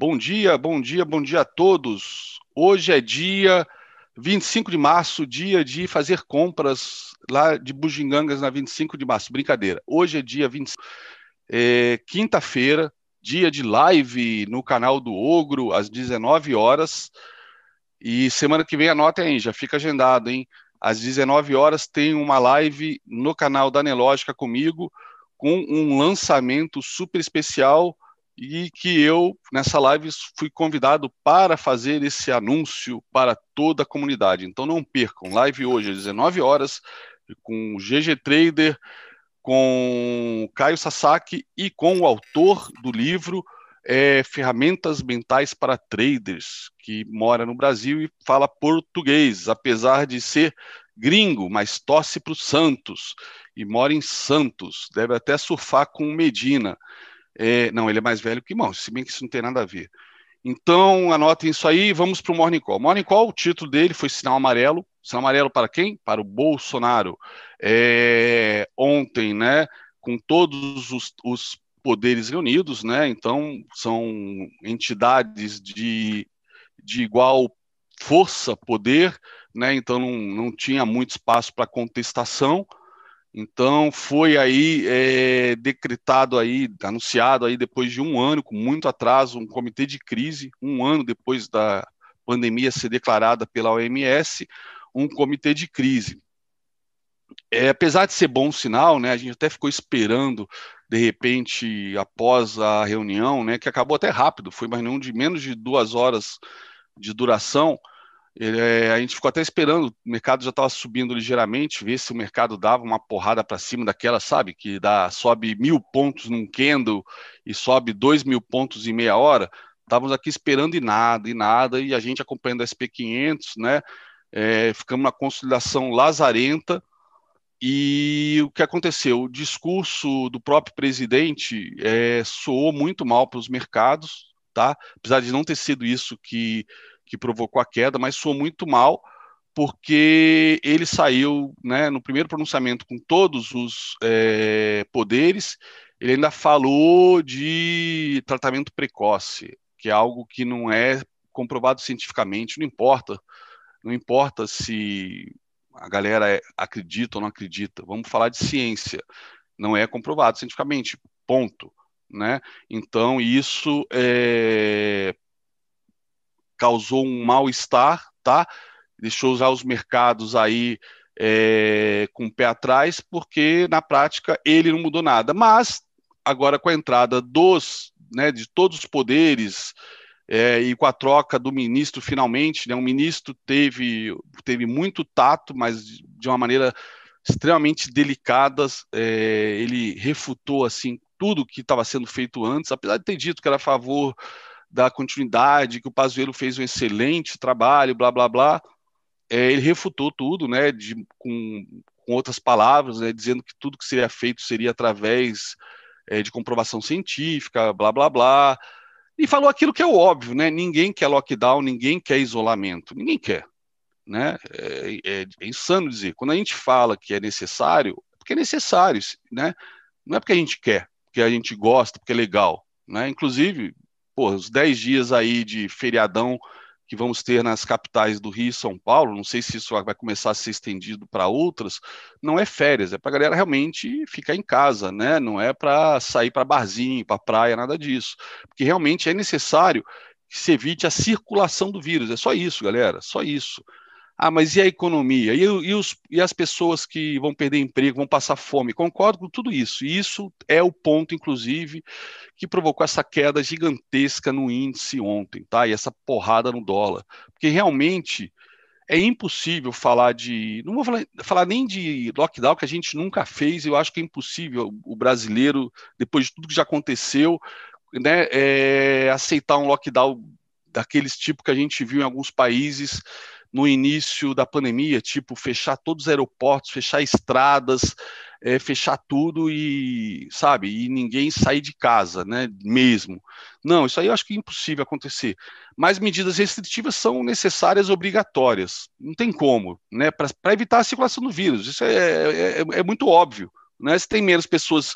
Bom dia, bom dia, bom dia a todos. Hoje é dia 25 de março, dia de fazer compras lá de Bugigangas na 25 de março. Brincadeira. Hoje é dia 25, é, quinta-feira, dia de live no canal do Ogro, às 19 horas. E semana que vem anota aí, já fica agendado, hein? Às 19 horas tem uma live no canal da Nelógica comigo, com um lançamento super especial e que eu, nessa live, fui convidado para fazer esse anúncio para toda a comunidade. Então não percam, live hoje às 19 horas, com o GG Trader, com o Caio Sasaki e com o autor do livro é, Ferramentas Mentais para Traders, que mora no Brasil e fala português, apesar de ser gringo, mas torce para o Santos e mora em Santos. Deve até surfar com Medina. É, não, ele é mais velho que irmão, se bem que isso não tem nada a ver. Então, anotem isso aí e vamos para o Morning Call. Morning Call, o título dele foi Sinal Amarelo. Sinal Amarelo para quem? Para o Bolsonaro. É, ontem, né, com todos os, os poderes reunidos, né, então são entidades de, de igual força, poder, né, então não, não tinha muito espaço para contestação, então foi aí é, decretado aí, anunciado aí depois de um ano, com muito atraso, um comitê de crise, um ano depois da pandemia ser declarada pela OMS, um comitê de crise. É, apesar de ser bom sinal, né, a gente até ficou esperando, de repente, após a reunião, né, que acabou até rápido, foi uma reunião de menos de duas horas de duração, é, a gente ficou até esperando, o mercado já estava subindo ligeiramente, ver se o mercado dava uma porrada para cima daquela, sabe? Que dá, sobe mil pontos num candle e sobe dois mil pontos em meia hora. Estávamos aqui esperando e nada, e nada, e a gente acompanhando a SP500, né? É, ficamos na consolidação lazarenta. E o que aconteceu? O discurso do próprio presidente é, soou muito mal para os mercados, tá? Apesar de não ter sido isso que que provocou a queda, mas soou muito mal, porque ele saiu né, no primeiro pronunciamento com todos os é, poderes, ele ainda falou de tratamento precoce, que é algo que não é comprovado cientificamente, não importa, não importa se a galera é, acredita ou não acredita, vamos falar de ciência, não é comprovado cientificamente, ponto. Né? Então, isso é, causou um mal-estar, tá? Deixou já os mercados aí é, com o pé atrás, porque na prática ele não mudou nada. Mas agora com a entrada dos, né, de todos os poderes é, e com a troca do ministro finalmente, né, o ministro teve, teve muito tato, mas de uma maneira extremamente delicada, é, ele refutou assim tudo que estava sendo feito antes, apesar de ter dito que era a favor da continuidade, que o Pazuello fez um excelente trabalho, blá, blá, blá. É, ele refutou tudo, né, de, com, com outras palavras, né, dizendo que tudo que seria feito seria através é, de comprovação científica, blá, blá, blá. E falou aquilo que é óbvio, né? Ninguém quer lockdown, ninguém quer isolamento, ninguém quer. Né? É, é, é insano dizer. Quando a gente fala que é necessário, é porque é necessário, né? Não é porque a gente quer, porque a gente gosta, porque é legal. Né? Inclusive, pô, os 10 dias aí de feriadão que vamos ter nas capitais do Rio e São Paulo, não sei se isso vai começar a ser estendido para outras, não é férias, é para a galera realmente ficar em casa, né? Não é para sair para barzinho, para praia, nada disso. Porque realmente é necessário que se evite a circulação do vírus. É só isso, galera, só isso. Ah, mas e a economia? E, e, os, e as pessoas que vão perder emprego, vão passar fome? Concordo com tudo isso. E isso é o ponto, inclusive, que provocou essa queda gigantesca no índice ontem, tá? E essa porrada no dólar. Porque realmente é impossível falar de. Não vou falar, falar, nem de lockdown, que a gente nunca fez, eu acho que é impossível o brasileiro, depois de tudo que já aconteceu, né, é, aceitar um lockdown daqueles tipo que a gente viu em alguns países no início da pandemia, tipo fechar todos os aeroportos, fechar estradas, é, fechar tudo e, sabe, e ninguém sair de casa, né, mesmo. Não, isso aí eu acho que é impossível acontecer. Mas medidas restritivas são necessárias, obrigatórias. Não tem como, né, para evitar a circulação do vírus. Isso é, é, é, é muito óbvio, né? Se tem menos pessoas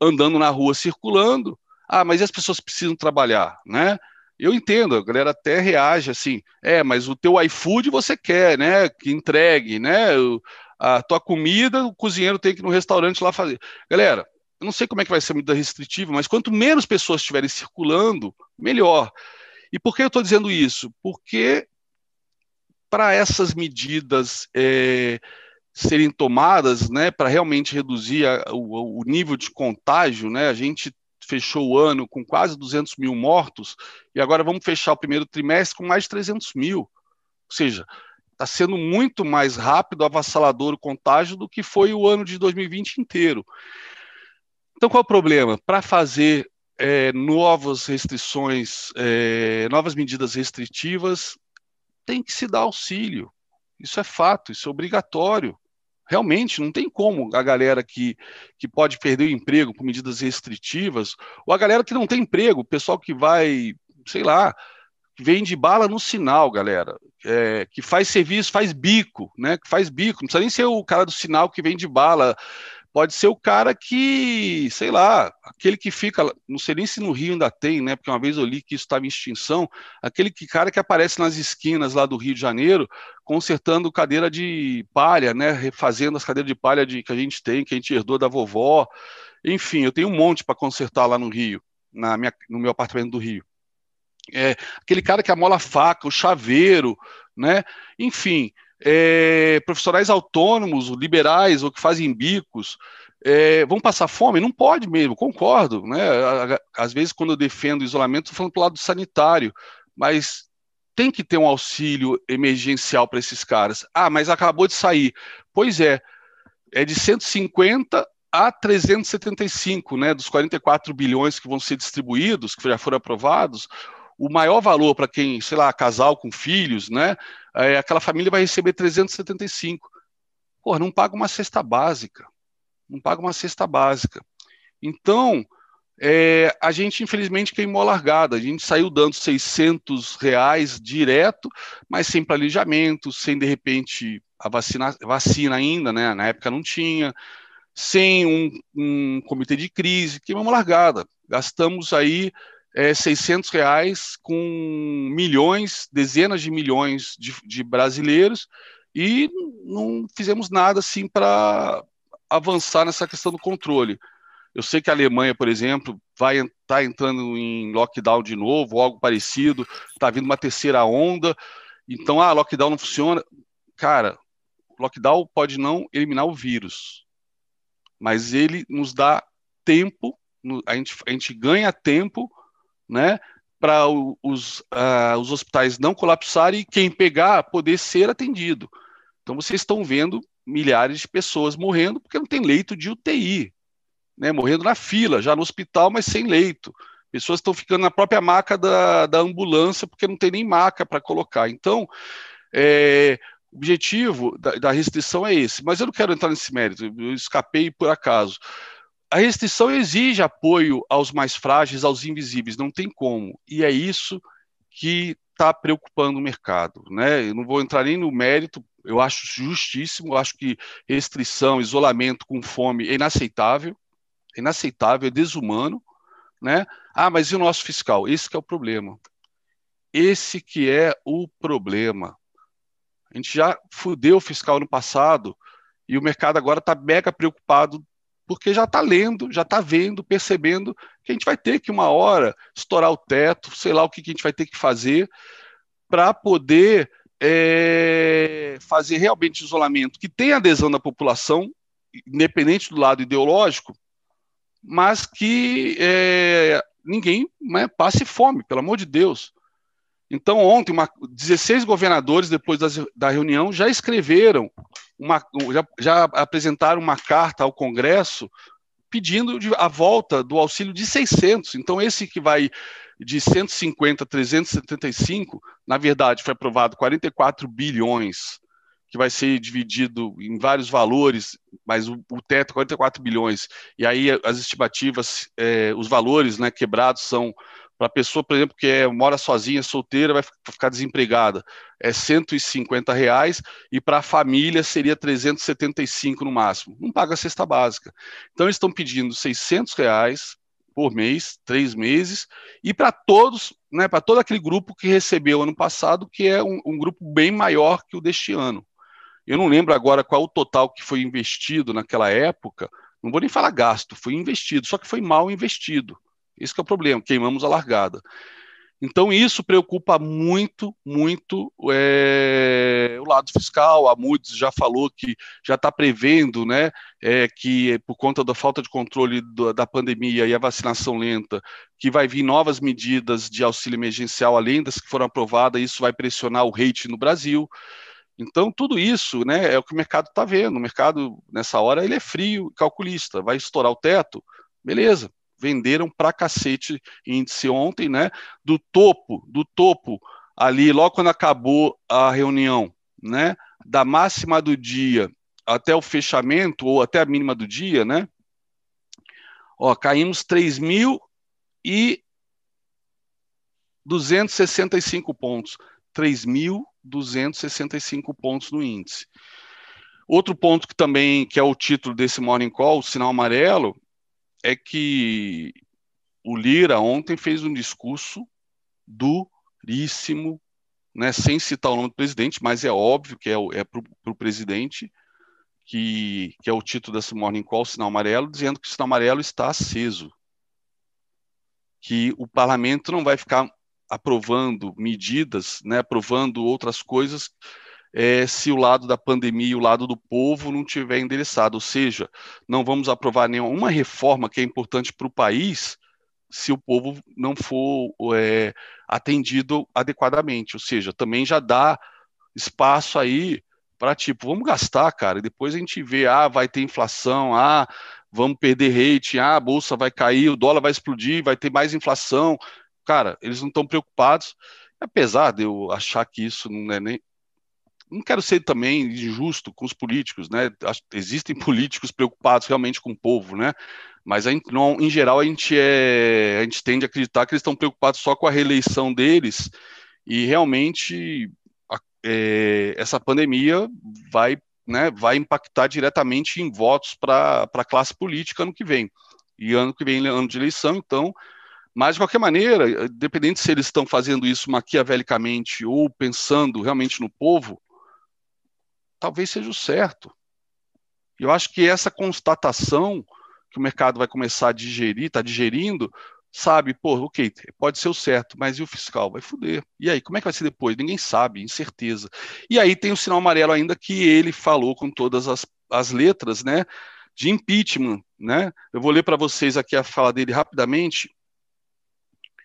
andando na rua circulando, ah, mas as pessoas precisam trabalhar, né? Eu entendo, a galera até reage assim, é, mas o teu iFood você quer, né, que entregue, né, a tua comida, o cozinheiro tem que ir no restaurante lá fazer. Galera, eu não sei como é que vai ser a medida restritiva, mas quanto menos pessoas estiverem circulando, melhor. E por que eu estou dizendo isso? Porque para essas medidas é, serem tomadas, né, para realmente reduzir a, o, o, nível de contágio, né, a gente fechou o ano com quase 200 mil mortos e agora vamos fechar o primeiro trimestre com mais de 300 mil. Ou seja, está sendo muito mais rápido, avassalador o contágio do que foi o ano de 2020 inteiro. Então, qual é o problema? Para fazer é, novas restrições, é, novas medidas restritivas, tem que se dar auxílio. Isso é fato, isso é obrigatório. Realmente, não tem como a galera que, que pode perder o emprego por medidas restritivas, ou a galera que não tem emprego, o pessoal que vai, sei lá, vende bala no sinal, galera, é, que faz serviço, faz bico, né? Que faz bico, não precisa nem ser o cara do sinal que vende bala pode ser o cara que, sei lá, aquele que fica, não sei nem se no Rio ainda tem, né? Porque uma vez eu li que isso estava em extinção, aquele que, cara que aparece nas esquinas lá do Rio de Janeiro, consertando cadeira de palha, né? Refazendo as cadeiras de palha de, que a gente tem, que a gente herdou da vovó. Enfim, eu tenho um monte para consertar lá no Rio, na minha, no meu apartamento do Rio. É, aquele cara que amola faca, o chaveiro, né? Enfim, é, profissionais autônomos, liberais ou que fazem bicos, é, vão passar fome? Não pode mesmo, concordo. Né? Às vezes, quando eu defendo o isolamento, estou falando para lado sanitário, mas tem que ter um auxílio emergencial para esses caras. Ah, mas acabou de sair. Pois é, é de 150 a 375, né, dos 44 bilhões que vão ser distribuídos, que já foram aprovados, o maior valor para quem, sei lá, casal com filhos, né? É, aquela família vai receber 375. Pô, não paga uma cesta básica. Não paga uma cesta básica. Então, é, a gente infelizmente queimou a largada. A gente saiu dando 600 reais direto, mas sem planejamento, sem de repente a vacina, vacina ainda, né? Na época não tinha, sem um, um comitê de crise, queimamos a largada. Gastamos aí é, 600 reais com milhões, dezenas de milhões de, de brasileiros e não fizemos nada assim para avançar nessa questão do controle. Eu sei que a Alemanha, por exemplo, vai estar tá entrando em lockdown de novo, algo parecido, está vindo uma terceira onda, então, ah, lockdown não funciona. Cara, lockdown pode não eliminar o vírus, mas ele nos dá tempo, a gente, a gente ganha tempo né, para os, uh, os hospitais não colapsarem e quem pegar poder ser atendido. Então vocês estão vendo milhares de pessoas morrendo porque não tem leito de UTI, né, morrendo na fila, já no hospital, mas sem leito. Pessoas estão ficando na própria maca da, da ambulância porque não tem nem maca para colocar. Então, é, o objetivo da, da, restrição é esse, mas eu não quero entrar nesse mérito, eu escapei por acaso. A restrição exige apoio aos mais frágeis, aos invisíveis, não tem como. E é isso que está preocupando o mercado. Né? Eu não vou entrar nem no mérito, eu acho justíssimo, eu acho que restrição, isolamento com fome é inaceitável, é inaceitável, é desumano. Né? Ah, mas e o nosso fiscal? Esse que é o problema. Esse que é o problema. A gente já fudeu o fiscal no passado e o mercado agora está mega preocupado porque já está lendo, já está vendo, percebendo que a gente vai ter que uma hora estourar o teto, sei lá o que, que a gente vai ter que fazer para poder é, fazer realmente isolamento que tenha adesão da população, independente do lado ideológico, mas que é, ninguém né, passe fome, pelo amor de Deus. Então, ontem, uma, 16 governadores, depois das, da reunião, já escreveram uma, já, já apresentaram uma carta ao Congresso pedindo a volta do auxílio de 600. Então, esse que vai de 150 a 375, na verdade, foi aprovado 44 bilhões, que vai ser dividido em vários valores, mas o, o teto é 44 bilhões. E aí as estimativas, é, os valores né, quebrados são para a pessoa, por exemplo, que é, mora sozinha, solteira, vai ficar desempregada, é 150 reais, e para a família seria 375 no máximo. Não paga a cesta básica. Então, eles estão pedindo 600 reais por mês, três meses, e para todos, né, para todo aquele grupo que recebeu ano passado, que é um, um, grupo bem maior que o deste ano. Eu não lembro agora qual o total que foi investido naquela época, não vou nem falar gasto, foi investido, só que foi mal investido. Esse é o problema, queimamos a largada. Então, isso preocupa muito, muito é, o lado fiscal. A Moody's já falou que já está prevendo né, é, que, por conta da falta de controle do, da pandemia e a vacinação lenta, que vai vir novas medidas de auxílio emergencial, além das que foram aprovadas, isso vai pressionar o rate no Brasil. Então, tudo isso né, é o que o mercado está vendo. O mercado, nessa hora, ele é frio, calculista. Vai estourar o teto? Beleza, venderam pra cacete índice ontem, né? Do topo, do topo ali, logo quando acabou a reunião, né? Da máxima do dia até o fechamento, ou até a mínima do dia, né? Ó, caímos 3.265 pontos. 3.265 pontos no índice. Outro ponto que também, que é o título desse Morning Call, o sinal amarelo, é que o Lira ontem fez um discurso duríssimo, né, sem citar o nome do presidente, mas é óbvio que é, é para o presidente, que, que é o título desse Morning Call, Sinal Amarelo, dizendo que o Sinal Amarelo está aceso, que o parlamento não vai ficar aprovando medidas, né, aprovando outras coisas é, se o lado da pandemia e o lado do povo não tiver endereçado, ou seja, não vamos aprovar nenhuma reforma que é importante para o país se o povo não for é, atendido adequadamente, ou seja, também já dá espaço aí para tipo, vamos gastar, cara, e depois a gente vê, ah, vai ter inflação, ah, vamos perder rate, ah, a bolsa vai cair, o dólar vai explodir, vai ter mais inflação. Cara, eles não estão preocupados, apesar de eu achar que isso não é nem, não quero ser também injusto com os políticos, né? Existem políticos preocupados realmente com o povo, né? Mas não, em geral a gente é, a gente tende a acreditar que eles estão preocupados só com a reeleição deles e realmente é, essa pandemia vai, né, vai impactar diretamente em votos para a classe política ano que vem. E ano que vem ano de eleição, então mas, de qualquer maneira, independente se eles estão fazendo isso maquiavelicamente ou pensando realmente no povo, talvez seja o certo. Eu acho que essa constatação que o mercado vai começar a digerir, está digerindo, sabe, pô, ok, pode ser o certo, mas e o fiscal? Vai foder. E aí, como é que vai ser depois? Ninguém sabe, incerteza. E aí tem o sinal amarelo ainda que ele falou com todas as, as letras, né, de impeachment, né? Eu vou ler para vocês aqui a fala dele rapidamente.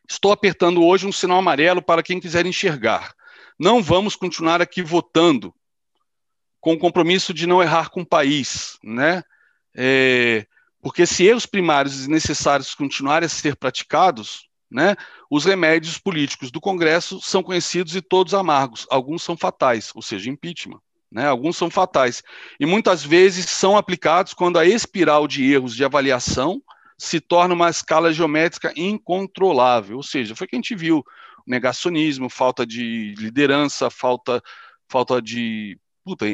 Estou apertando hoje um sinal amarelo para quem quiser enxergar. Não vamos continuar aqui votando com o compromisso de não errar com o país, né? É, porque se erros primários e necessários continuarem a ser praticados, né, os remédios políticos do Congresso são conhecidos e todos amargos. Alguns são fatais, ou seja, impeachment. Né, alguns são fatais. E muitas vezes são aplicados quando a espiral de erros de avaliação se torna uma escala geométrica incontrolável. Ou seja, foi que a gente viu negacionismo, falta de liderança, falta, falta de puta,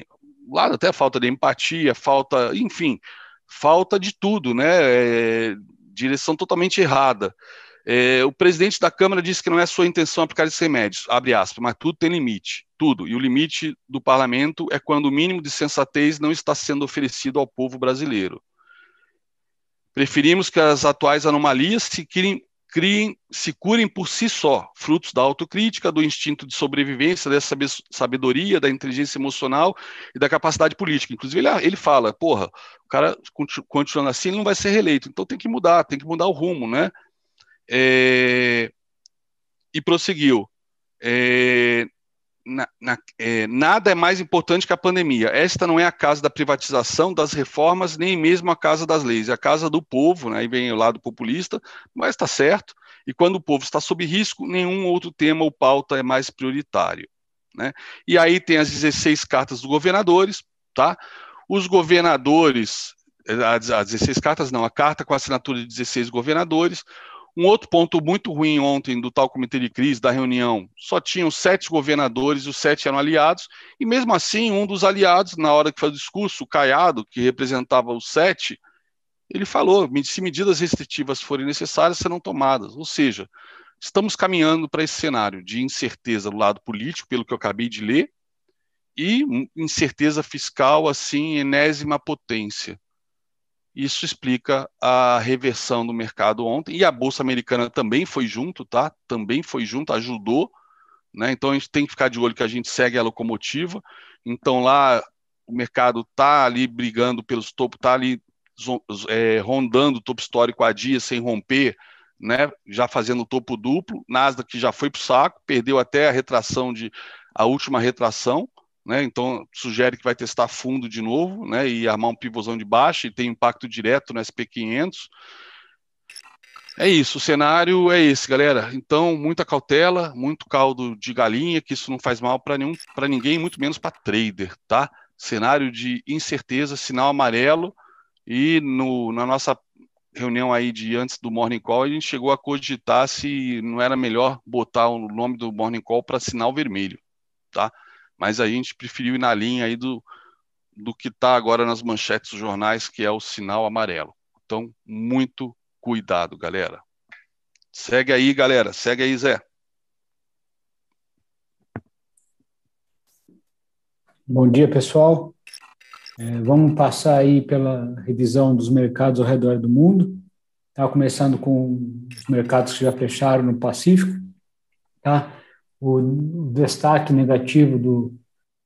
lado até falta de empatia, falta, enfim, falta de tudo, né? É, direção totalmente errada. É, o presidente da Câmara disse que não é sua intenção aplicar esses remédios, abre aspas, mas tudo tem limite, tudo. E o limite do parlamento é quando o mínimo de sensatez não está sendo oferecido ao povo brasileiro. Preferimos que as atuais anomalias se criem, criem, se curem por si só, frutos da autocrítica, do instinto de sobrevivência, dessa sabedoria, da inteligência emocional e da capacidade política. Inclusive, ele, ele fala, porra, o cara continuando assim, ele não vai ser reeleito, então tem que mudar, tem que mudar o rumo, né? É, e prosseguiu. É, na, na, é, nada é mais importante que a pandemia. Esta não é a casa da privatização, das reformas, nem mesmo a casa das leis. É a casa do povo, né? aí vem o lado populista, mas está certo. E quando o povo está sob risco, nenhum outro tema ou pauta é mais prioritário. Né? E aí tem as 16 cartas dos governadores, tá? Os governadores, as 16 cartas não, a carta com a assinatura de 16 governadores, um outro ponto muito ruim ontem do tal comitê de crise, da reunião, só tinham sete governadores, os sete eram aliados, e mesmo assim, um dos aliados, na hora que fez o discurso, o Caiado, que representava os sete, ele falou: se medidas restritivas forem necessárias, serão tomadas. Ou seja, estamos caminhando para esse cenário de incerteza do lado político, pelo que eu acabei de ler, e incerteza fiscal, assim, enésima potência. Isso explica a reversão do mercado ontem. E a Bolsa Americana também foi junto, tá? Também foi junto, ajudou. Né? Então a gente tem que ficar de olho que a gente segue a locomotiva. Então lá o mercado está ali brigando pelos topos, está ali é, rondando o topo histórico a dia sem romper, né? já fazendo topo duplo. Nasdaq já foi para o saco, perdeu até a retração de a última retração né? Então sugere que vai testar fundo de novo, né? E armar um pivôzão de baixa e tem impacto direto no SP500. É isso, o cenário é esse, galera. Então, muita cautela, muito caldo de galinha, que isso não faz mal para nenhum, para ninguém, muito menos para trader, tá? Cenário de incerteza, sinal amarelo e no, na nossa reunião aí de antes do Morning Call, a gente chegou a cogitar se não era melhor botar o nome do Morning Call para sinal vermelho, tá? Mas a gente preferiu ir na linha aí do, do que está agora nas manchetes dos jornais, que é o sinal amarelo. Então, muito cuidado, galera. Segue aí, galera. Segue aí, Zé. Bom dia, pessoal. É, vamos passar aí pela revisão dos mercados ao redor do mundo. Tá começando com os mercados que já fecharam no Pacífico, tá? O destaque negativo do,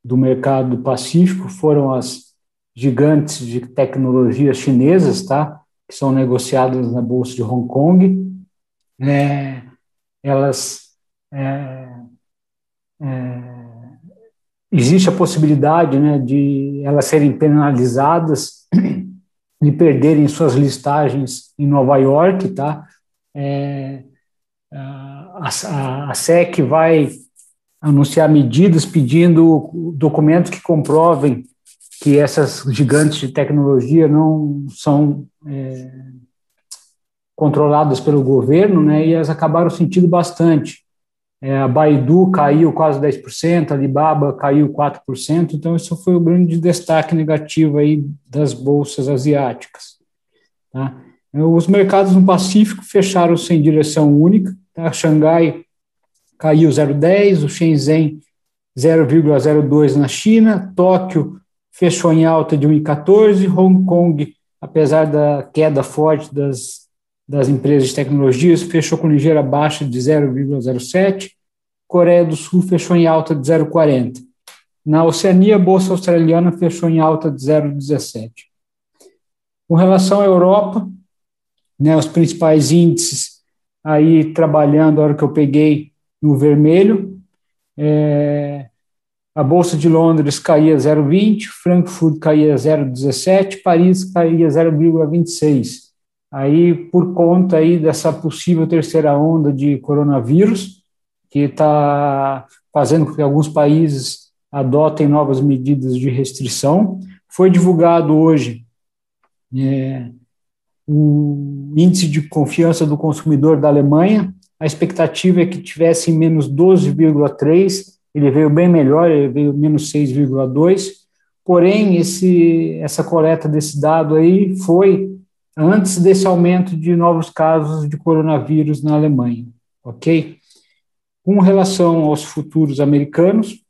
do mercado do Pacífico foram as gigantes de tecnologia chinesas, tá? que são negociadas na Bolsa de Hong Kong. É, elas. É, é, existe a possibilidade né, de elas serem penalizadas e perderem suas listagens em Nova York, tá? É, a, SEC vai anunciar medidas pedindo documentos que comprovem que essas gigantes de tecnologia não são é, controladas pelo governo, né, e elas acabaram sentindo bastante. É, a Baidu caiu quase 10%, a Alibaba caiu 4%, então isso foi o grande destaque negativo aí das bolsas asiáticas. Tá? Os mercados no Pacífico fecharam sem direção única, Tá? Xangai caiu 0,10, o Shenzhen 0,02 na China, Tóquio fechou em alta de 1,14, Hong Kong, apesar da queda forte das, das empresas de tecnologias, fechou com ligeira baixa de 0,07, Coreia do Sul fechou em alta de 0,40. Na Oceania, a Bolsa Australiana fechou em alta de 0,17. Com relação à Europa, né, os principais índices aí trabalhando a hora que eu peguei no vermelho. É, a Bolsa de Londres caía 0,20, Frankfurt caía 0,17, Paris caía 0,26. Aí, por conta aí dessa possível terceira onda de coronavírus, que está fazendo com que alguns países adotem novas medidas de restrição, foi divulgado hoje é, o índice de confiança do consumidor da Alemanha, a expectativa é que tivesse menos 12,3, ele veio bem melhor, ele veio menos 6,2, porém esse, essa coleta desse dado aí foi antes desse aumento de novos casos de coronavírus na Alemanha, ok? Com relação aos futuros americanos,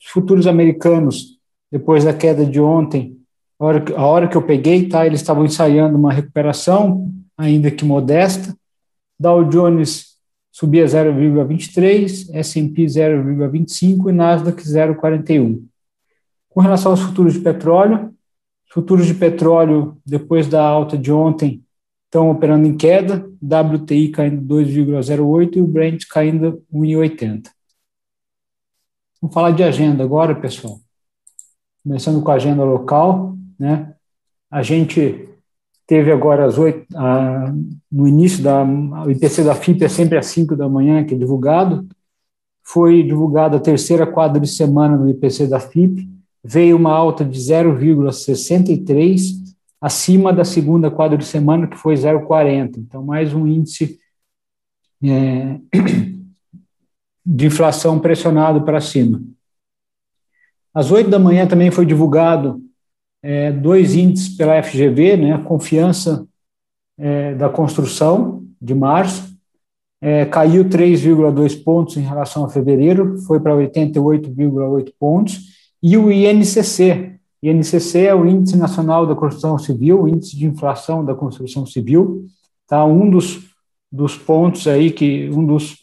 os futuros americanos, depois da queda de ontem, a hora, que, a hora que eu peguei, tá, eles estavam ensaiando uma recuperação, ainda que modesta. Dow Jones subia 0,23, S&P 0,25 e Nasdaq 0,41. Com relação aos futuros de petróleo, os futuros de petróleo, depois da alta de ontem, estão operando em queda, WTI caindo 2,08 e o Brent caindo 1,80. Vamos falar de agenda agora, pessoal. Começando com a agenda local. Né? A gente teve agora às oito, no início da o IPC da FIP é sempre às 5 da manhã que é divulgado. Foi divulgada a terceira quadra de semana no IPC da FIP, veio uma alta de 0,63 acima da segunda quadra de semana que foi 0,40. Então mais um índice é, de inflação pressionado para cima. Às oito da manhã também foi divulgado é, dois índices pela FGV, né, confiança é, da construção de março, é, caiu 3,2 pontos em relação a fevereiro, foi para 88,8 pontos, e o INCC, INCC é o Índice Nacional da Construção Civil, o Índice de Inflação da Construção Civil, tá? Um dos, dos pontos aí que um dos,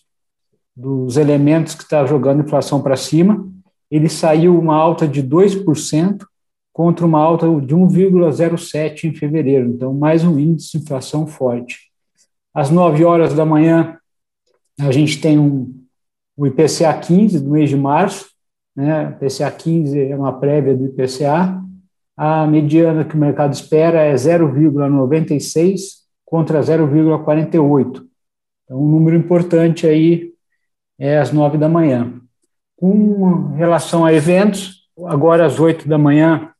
dos elementos que está jogando inflação para cima, ele saiu uma alta de 2% contra uma alta de 1,07 em fevereiro. Então, mais um índice de inflação forte. Às 9 horas da manhã, a gente tem um, o IPCA 15 do mês de março, né? IPCA 15 é uma prévia do IPCA. A mediana que o mercado espera é 0,96 contra 0,48. Então, um número importante aí é às 9 da manhã. Com relação a eventos, agora às 8 da manhã,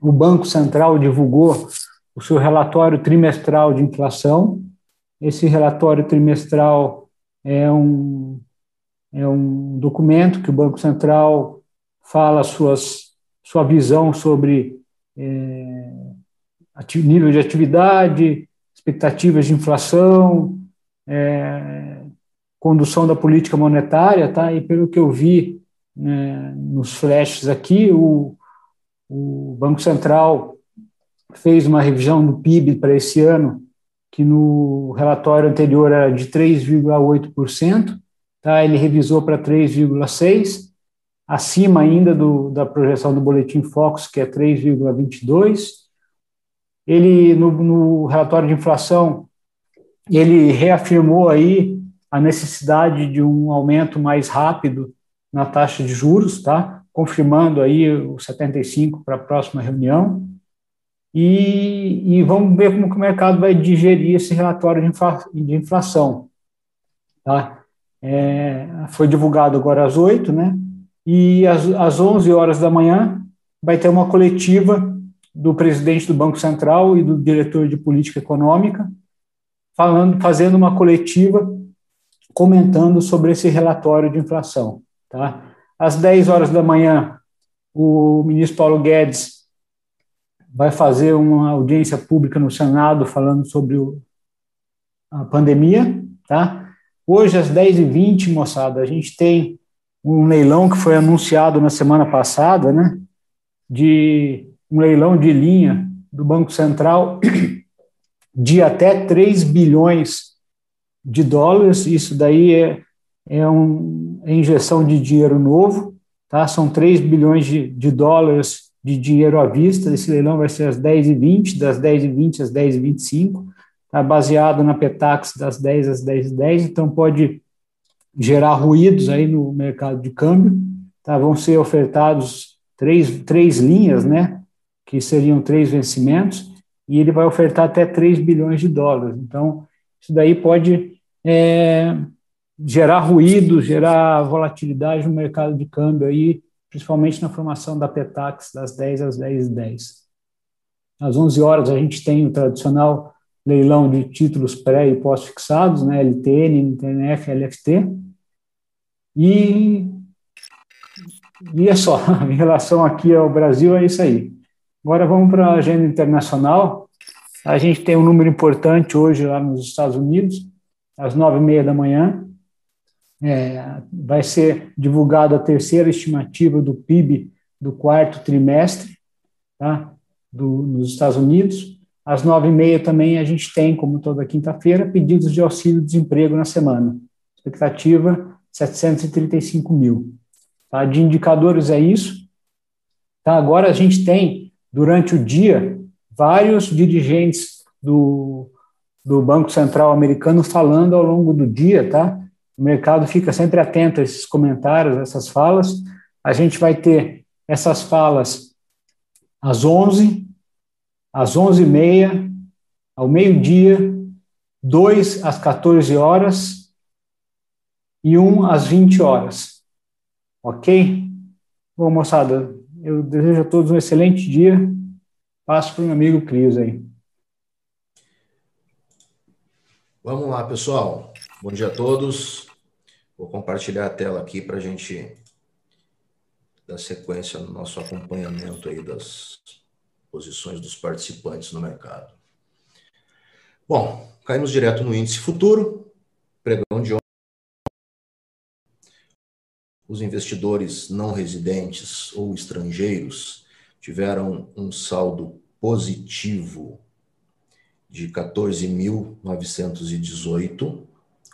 o Banco Central divulgou o seu relatório trimestral de inflação. Esse relatório trimestral é um, é um documento que o Banco Central fala suas, sua visão sobre é, nível de atividade, expectativas de inflação, é, condução da política monetária, tá? E pelo que eu vi né, nos flashes aqui, o, o Banco Central fez uma revisão do PIB para esse ano, que no relatório anterior era de 3,8%, tá? ele revisou para 3,6%, acima ainda do, da projeção do Boletim Focus, que é 3,22%. Ele, no, no relatório de inflação, ele reafirmou aí a necessidade de um aumento mais rápido na taxa de juros, tá? Confirmando aí o 75 para a próxima reunião. E, e, vamos ver como que o mercado vai digerir esse relatório de, infla, de inflação. Tá? É, foi divulgado agora às 8, né? E às, às 11 horas da manhã vai ter uma coletiva do presidente do Banco Central e do diretor de política econômica, falando, fazendo uma coletiva comentando sobre esse relatório de inflação. Tá? Às 10 horas da manhã, o ministro Paulo Guedes vai fazer uma audiência pública no Senado falando sobre o, a pandemia. Tá? Hoje, às 10h20, moçada, a gente tem um leilão que foi anunciado na semana passada, né, de um leilão de linha do Banco Central de até 3 bilhões de dólares. Isso daí é, é um, injeção de dinheiro novo, tá? São 3 bilhões de, de dólares de dinheiro à vista. Esse leilão vai ser às 10h20, das 10h20 às 10h25, tá? baseado na Petax das 10 às 10h10, 10, então pode gerar ruídos aí no mercado de câmbio. Tá? Vão ser ofertados três, três linhas, né? que seriam três vencimentos, e ele vai ofertar até 3 bilhões de dólares. Então, isso daí pode é, gerar ruído, gerar volatilidade no mercado de câmbio aí, principalmente na formação da Petax das 10 às 10 e 10. Às 11 horas a gente tem o tradicional leilão de títulos pré e pós-fixados, né, LTN, NTNF, LFT. E, e é só, em relação aqui ao Brasil, é isso aí. Agora vamos para a agenda internacional. A gente tem um número importante hoje lá nos Estados Unidos, às nove e meia da manhã, é, vai ser divulgada a terceira estimativa do PIB do quarto trimestre, tá? Do, nos Estados Unidos. Às nove e meia também a gente tem, como toda quinta-feira, pedidos de auxílio-desemprego na semana. Expectativa 735 mil. Tá? De indicadores é isso. Tá? Agora a gente tem, durante o dia, vários dirigentes do, do Banco Central americano falando ao longo do dia, tá? O mercado fica sempre atento a esses comentários, essas falas. A gente vai ter essas falas às 11, às 11h30, ao meio-dia, 2 às 14 horas e 1 às 20 horas. Ok? Bom, moçada, eu desejo a todos um excelente dia. Passo para o meu amigo Cris aí. Vamos lá, pessoal. Bom dia a todos. Vou compartilhar a tela aqui para a gente dar sequência no nosso acompanhamento aí das, posições dos participantes no mercado. Bom, caímos direto no índice futuro, pregão de ontem. Os investidores não residentes ou estrangeiros tiveram um saldo positivo de 14.918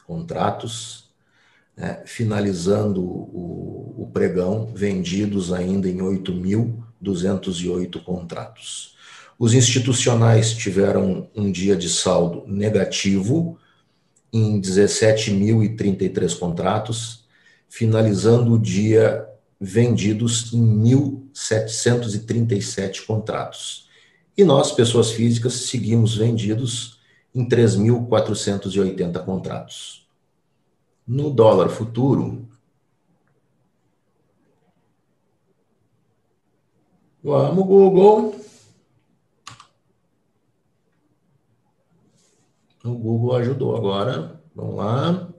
contratos, né, finalizando o, o pregão, vendidos ainda em 8.208 contratos. Os institucionais tiveram um dia de saldo negativo em 17.033 contratos, finalizando o dia vendidos em 1.737 contratos. E nós, pessoas físicas, seguimos vendidos em 3.480 contratos. No dólar futuro, vamos, Google. O Google ajudou agora. Vamos lá.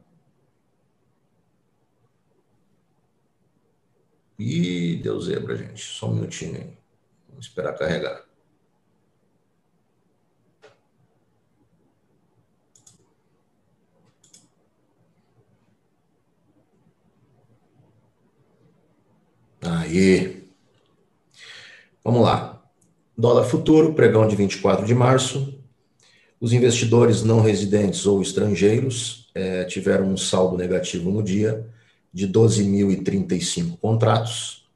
Ih, deu zebra, gente. Só um minutinho aí. Vamos esperar carregar. Aí. Vamos lá. Dólar futuro, pregão de 24 de março. Os investidores não residentes ou estrangeiros é, tiveram um saldo negativo no dia de 12.035 contratos,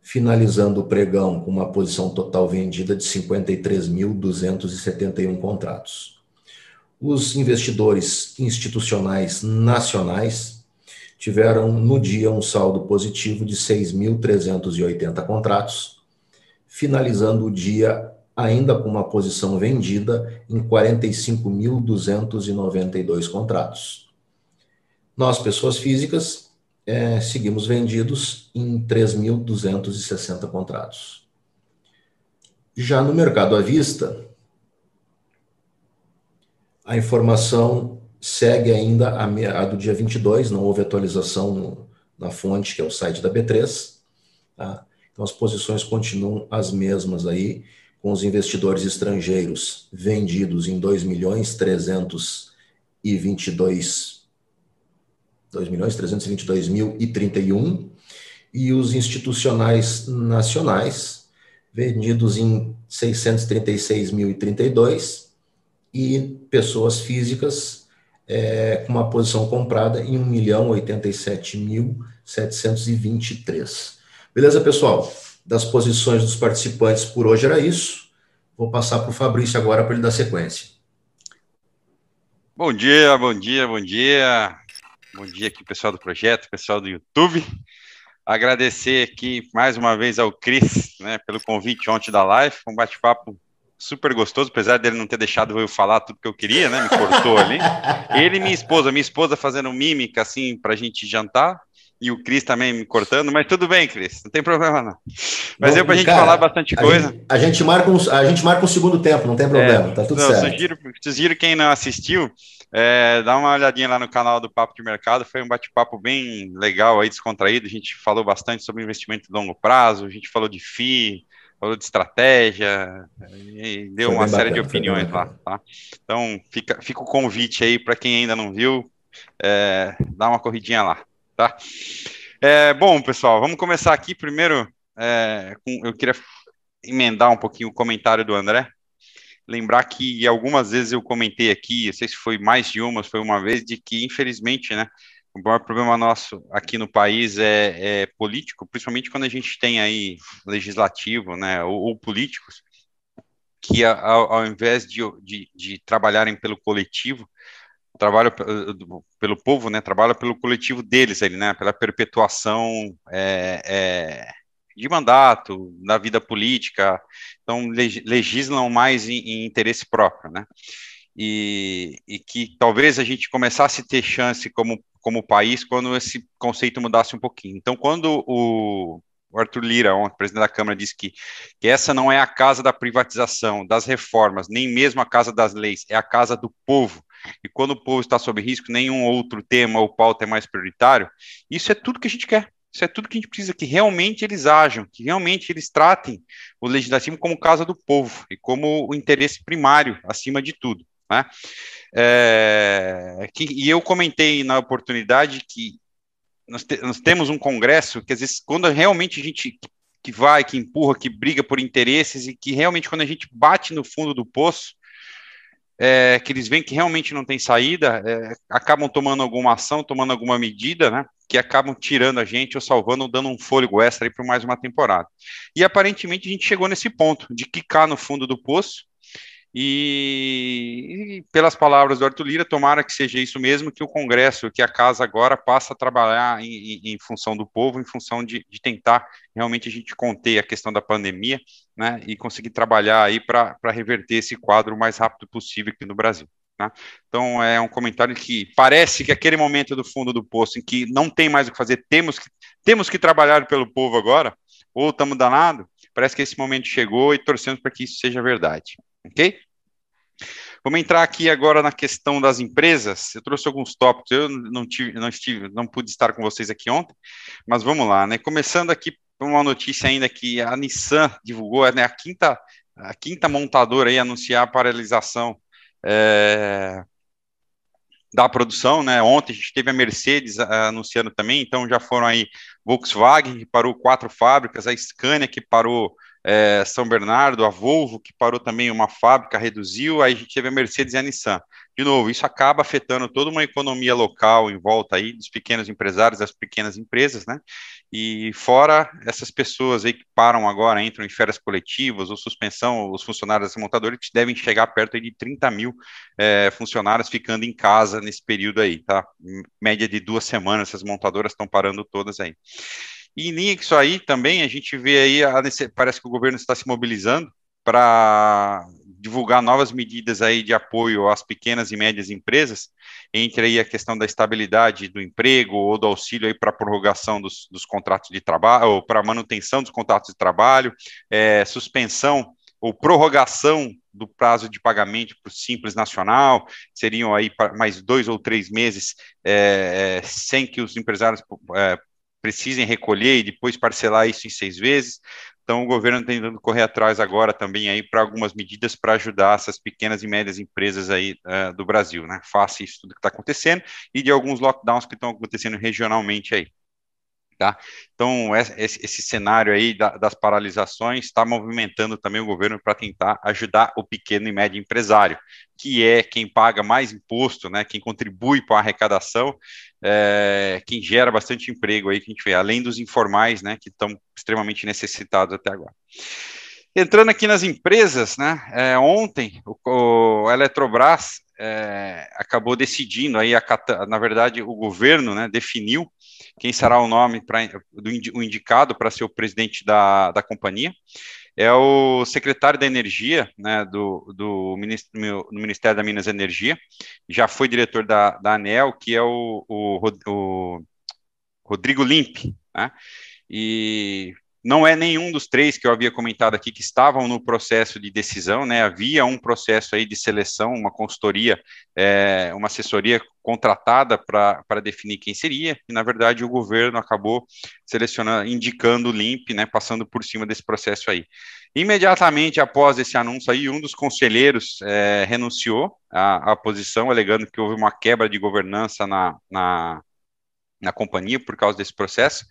finalizando o pregão com uma posição total vendida de 53.271 contratos. Os investidores institucionais nacionais tiveram no dia um saldo positivo de 6.380 contratos, finalizando o dia ainda com uma posição vendida em 45.292 contratos. Nós, pessoas físicas, é, seguimos vendidos em 3.260 contratos. Já no mercado à vista, a informação segue ainda a, a, do dia 22, não houve atualização no, na fonte, que é o site da B3. Tá? Então, as posições continuam as mesmas aí, com os investidores estrangeiros vendidos em 2 milhões 322 2 milhões 322 mil e 31 e os institucionais nacionais vendidos em 636 mil e 32 e pessoas físicas é, uma posição comprada em 1 milhão 87.723. Beleza, pessoal? Das posições dos participantes por hoje era isso. Vou passar para o Fabrício agora para ele dar sequência. Bom dia, bom dia, bom dia. Bom dia aqui, pessoal do projeto, pessoal do YouTube. Agradecer aqui mais uma vez ao Cris, né, pelo convite ontem da live, um bate-papo super gostoso, apesar dele não ter deixado eu falar tudo que eu queria, né? Me cortou ali. Ele e minha esposa, minha esposa fazendo mímica assim pra gente jantar. E o Cris também me cortando, mas tudo bem, Cris, não tem problema não. Mas Bom, eu pra gente falar bastante a coisa. Gente, a gente, marca um, a gente marca um segundo tempo, não tem problema, é, tá tudo não, certo. Sugiro, sugiro quem não assistiu, é, dá uma olhadinha lá no canal do Papo de Mercado, foi um bate-papo bem legal aí, descontraído, a gente falou bastante sobre investimento de longo prazo, a gente falou de FII, falou de estratégia, deu foi uma série bacana, de opiniões lá, tá? Então, fica, fica o convite aí para quem ainda não viu, é, dá uma corridinha lá, tá? É, bom, pessoal, vamos começar aqui primeiro, é, com, eu queria emendar um pouquinho o comentário do André, lembrar que algumas vezes eu comentei aqui, não sei se foi mais de uma, foi uma vez, de que infelizmente, né, o maior problema nosso aqui no país é, é político, principalmente quando a gente tem aí legislativo, né, ou, ou políticos, que ao, ao invés de, de, de, trabalharem pelo coletivo, trabalham pelo povo, né, trabalham pelo coletivo deles, ali, né, pela perpetuação é, é, de mandato, da vida política, então legislam mais em, em interesse próprio, né, e, e, que talvez a gente começasse a ter chance como como país quando esse conceito mudasse um pouquinho. Então, quando o, Arthur Lira, ontem, presidente da Câmara, disse que, que essa não é a casa da privatização, das reformas, nem mesmo a casa das leis, é a casa do povo. E quando o povo está sob risco, nenhum outro tema ou pauta é mais prioritário. Isso é tudo que a gente quer. Isso é tudo que a gente precisa, que realmente eles ajam, que realmente eles tratem o legislativo como casa do povo e como o interesse primário, acima de tudo. Né? É, que, e eu comentei na oportunidade que nós, te, nós, temos um congresso que às vezes quando realmente a gente que vai, que empurra, que briga por interesses e que realmente quando a gente bate no fundo do poço, é, que eles veem que realmente não tem saída, é, acabam tomando alguma ação, tomando alguma medida, né? Que acabam tirando a gente ou salvando ou dando um fôlego extra para mais uma temporada. E aparentemente a gente chegou nesse ponto de quicar no fundo do poço e, e, pelas palavras do Arthur Lira, tomara que seja isso mesmo, que o Congresso, que a Casa agora passa a trabalhar em, em, função do povo, em função de, de, tentar realmente a gente conter a questão da pandemia, né, e conseguir trabalhar aí para reverter esse quadro o mais rápido possível aqui no Brasil. Tá? Então, é um comentário que parece que aquele momento do fundo do poço em que não tem mais o que fazer, temos que, temos que trabalhar pelo povo agora, ou estamos danados, parece que esse momento chegou e torcemos para que isso seja verdade. Ok? Vamos entrar aqui agora na questão das empresas. Eu trouxe alguns tópicos, eu não tive, não estive, não pude estar com vocês aqui ontem, mas vamos lá, né? Começando aqui por uma notícia ainda que a Nissan divulgou, né? A quinta, a quinta montadora aí anunciar a paralisação é, da produção, né? Ontem a gente teve a Mercedes anunciando também, então já foram aí Volkswagen que parou quatro fábricas, a Scania que parou é, São Bernardo, a Volvo, que parou também uma fábrica, reduziu, aí a gente teve a Mercedes e a Nissan. De novo, isso acaba afetando toda uma economia local em volta aí dos pequenos empresários, das pequenas empresas, né? E fora essas pessoas aí que param agora, entram em férias coletivas ou suspensão, os funcionários dessa montadora, que devem chegar perto de 30 mil é, funcionários ficando em casa nesse período aí, tá? Média de duas semanas, essas montadoras estão parando todas aí. E em linha com isso aí também, a gente vê aí, a, parece que o governo está se mobilizando para divulgar novas medidas aí de apoio às pequenas e médias empresas, entre aí a questão da estabilidade do emprego ou do auxílio aí para prorrogação dos, dos, contratos de trabalho, ou para manutenção dos contratos de trabalho, é, suspensão ou prorrogação do prazo de pagamento para o Simples Nacional, seriam aí mais dois ou três meses é, é sem que os empresários é, precisem recolher e depois parcelar isso em seis vezes. Então, o governo está tentando correr atrás agora também aí para algumas medidas para ajudar essas pequenas e médias empresas aí uh, do Brasil, né? Face isso tudo que está acontecendo e de alguns lockdowns que estão acontecendo regionalmente aí. Tá? Então, esse, esse cenário aí da, das paralisações está movimentando também o governo para tentar ajudar o pequeno e médio empresário, que é quem paga mais imposto, né, quem contribui para a arrecadação, é, quem gera bastante emprego aí que a gente vê, além dos informais, né, que estão extremamente necessitados até agora. Entrando aqui nas empresas, né, é, ontem o, o Eletrobras é, acabou decidindo aí, a, na verdade, o governo né, definiu quem será o nome do o indicado para ser o presidente da, da companhia. É o secretário da Energia, né, do, do, do Ministério da Minas e Energia, já foi diretor da, da ANEL, que é o, o, o Rodrigo Limpe, né, e não é nenhum dos três que eu havia comentado aqui que estavam no processo de decisão, né? Havia um processo aí de seleção, uma consultoria, é, uma assessoria contratada para definir quem seria, e na verdade o governo acabou selecionando, indicando o LIMP, né? Passando por cima desse processo aí. Imediatamente após esse anúncio aí, um dos conselheiros é, renunciou à, à, posição, alegando que houve uma quebra de governança na, na, na companhia por causa desse processo.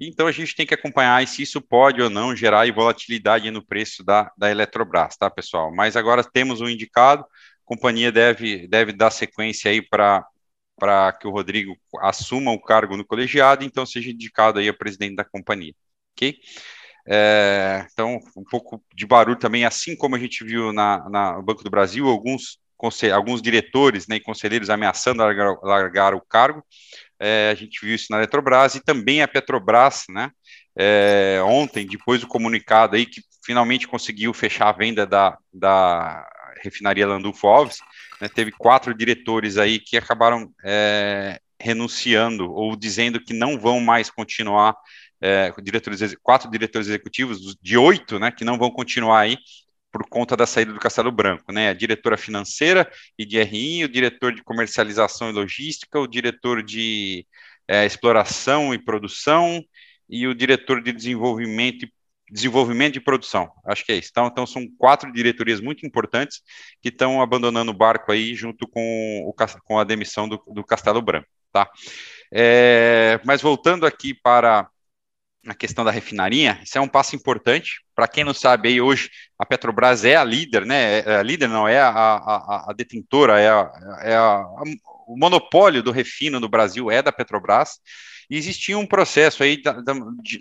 Então a gente tem que acompanhar se isso pode ou não gerar volatilidade no preço da, da Eletrobras, tá, pessoal? Mas agora temos um indicado, a companhia deve, deve dar sequência aí para para que o Rodrigo assuma o cargo no colegiado, então seja indicado aí a presidente da companhia, ok? É, então, um pouco de barulho também, assim como a gente viu na, na no Banco do Brasil, alguns, alguns diretores né, e conselheiros ameaçando largar, largar o cargo, é, a gente viu isso na Eletrobras e também a Petrobras, né? É, ontem, depois do comunicado aí que finalmente conseguiu fechar a venda da, da refinaria Landulfo Alves, né, teve quatro diretores aí que acabaram é, renunciando ou dizendo que não vão mais continuar, é, diretores, quatro diretores executivos de oito, né, que não vão continuar aí por conta da saída do Castelo Branco, né? A diretora financeira e de RI, o diretor de comercialização e logística, o diretor de é, exploração e produção, e o diretor de desenvolvimento e desenvolvimento de produção. Acho que é isso. Então, então são quatro diretorias muito importantes que estão abandonando o barco aí junto com, o, com a demissão do, do Castelo Branco. Tá? É, mas voltando aqui para a questão da refinaria, isso é um passo importante. Para quem não sabe, aí hoje a Petrobras é a líder, né? É a líder não, é a, a, a detentora, é, a, é o monopólio do refino no Brasil é da Petrobras. E existia um processo aí da, da,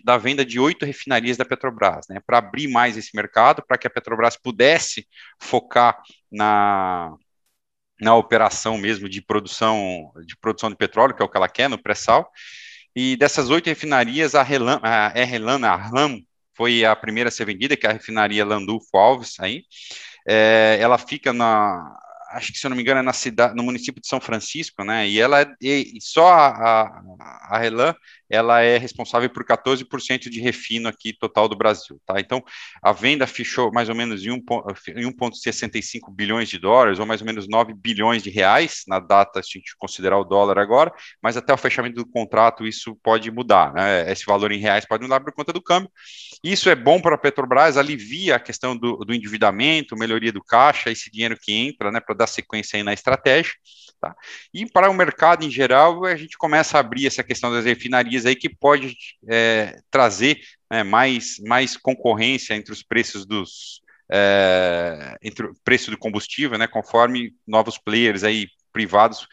da venda de oito refinarias da Petrobras, né? Para abrir mais esse mercado, para que a Petrobras pudesse focar na, na operação mesmo de produção de produção de petróleo, que é o que ela quer no pré-sal. E dessas oito refinarias, a, Relan, a RLAN, a RAM, foi a primeira a ser vendida, que é a refinaria Landulfo Alves, aí. É, ela fica na, acho que se eu não me engano é na cidade, no município de São Francisco, né? E ela e só a, a, a Relan ela é responsável por 14% de refino aqui total do Brasil, tá? Então, a venda fechou mais ou menos em 1,65 bilhões de dólares, ou mais ou menos 9 bilhões de reais, na data, se a gente considerar o dólar agora, mas até o fechamento do contrato isso pode mudar, né? Esse valor em reais pode mudar por conta do câmbio. Isso é bom para a Petrobras, alivia a questão do, do endividamento, melhoria do caixa, esse dinheiro que entra, né, para dar sequência aí na estratégia, tá? E para o mercado em geral, a gente começa a abrir essa questão das refinarias aí que pode é, trazer né, mais, mais concorrência entre os preços dos é, entre o preço do combustível, né, conforme novos players aí privados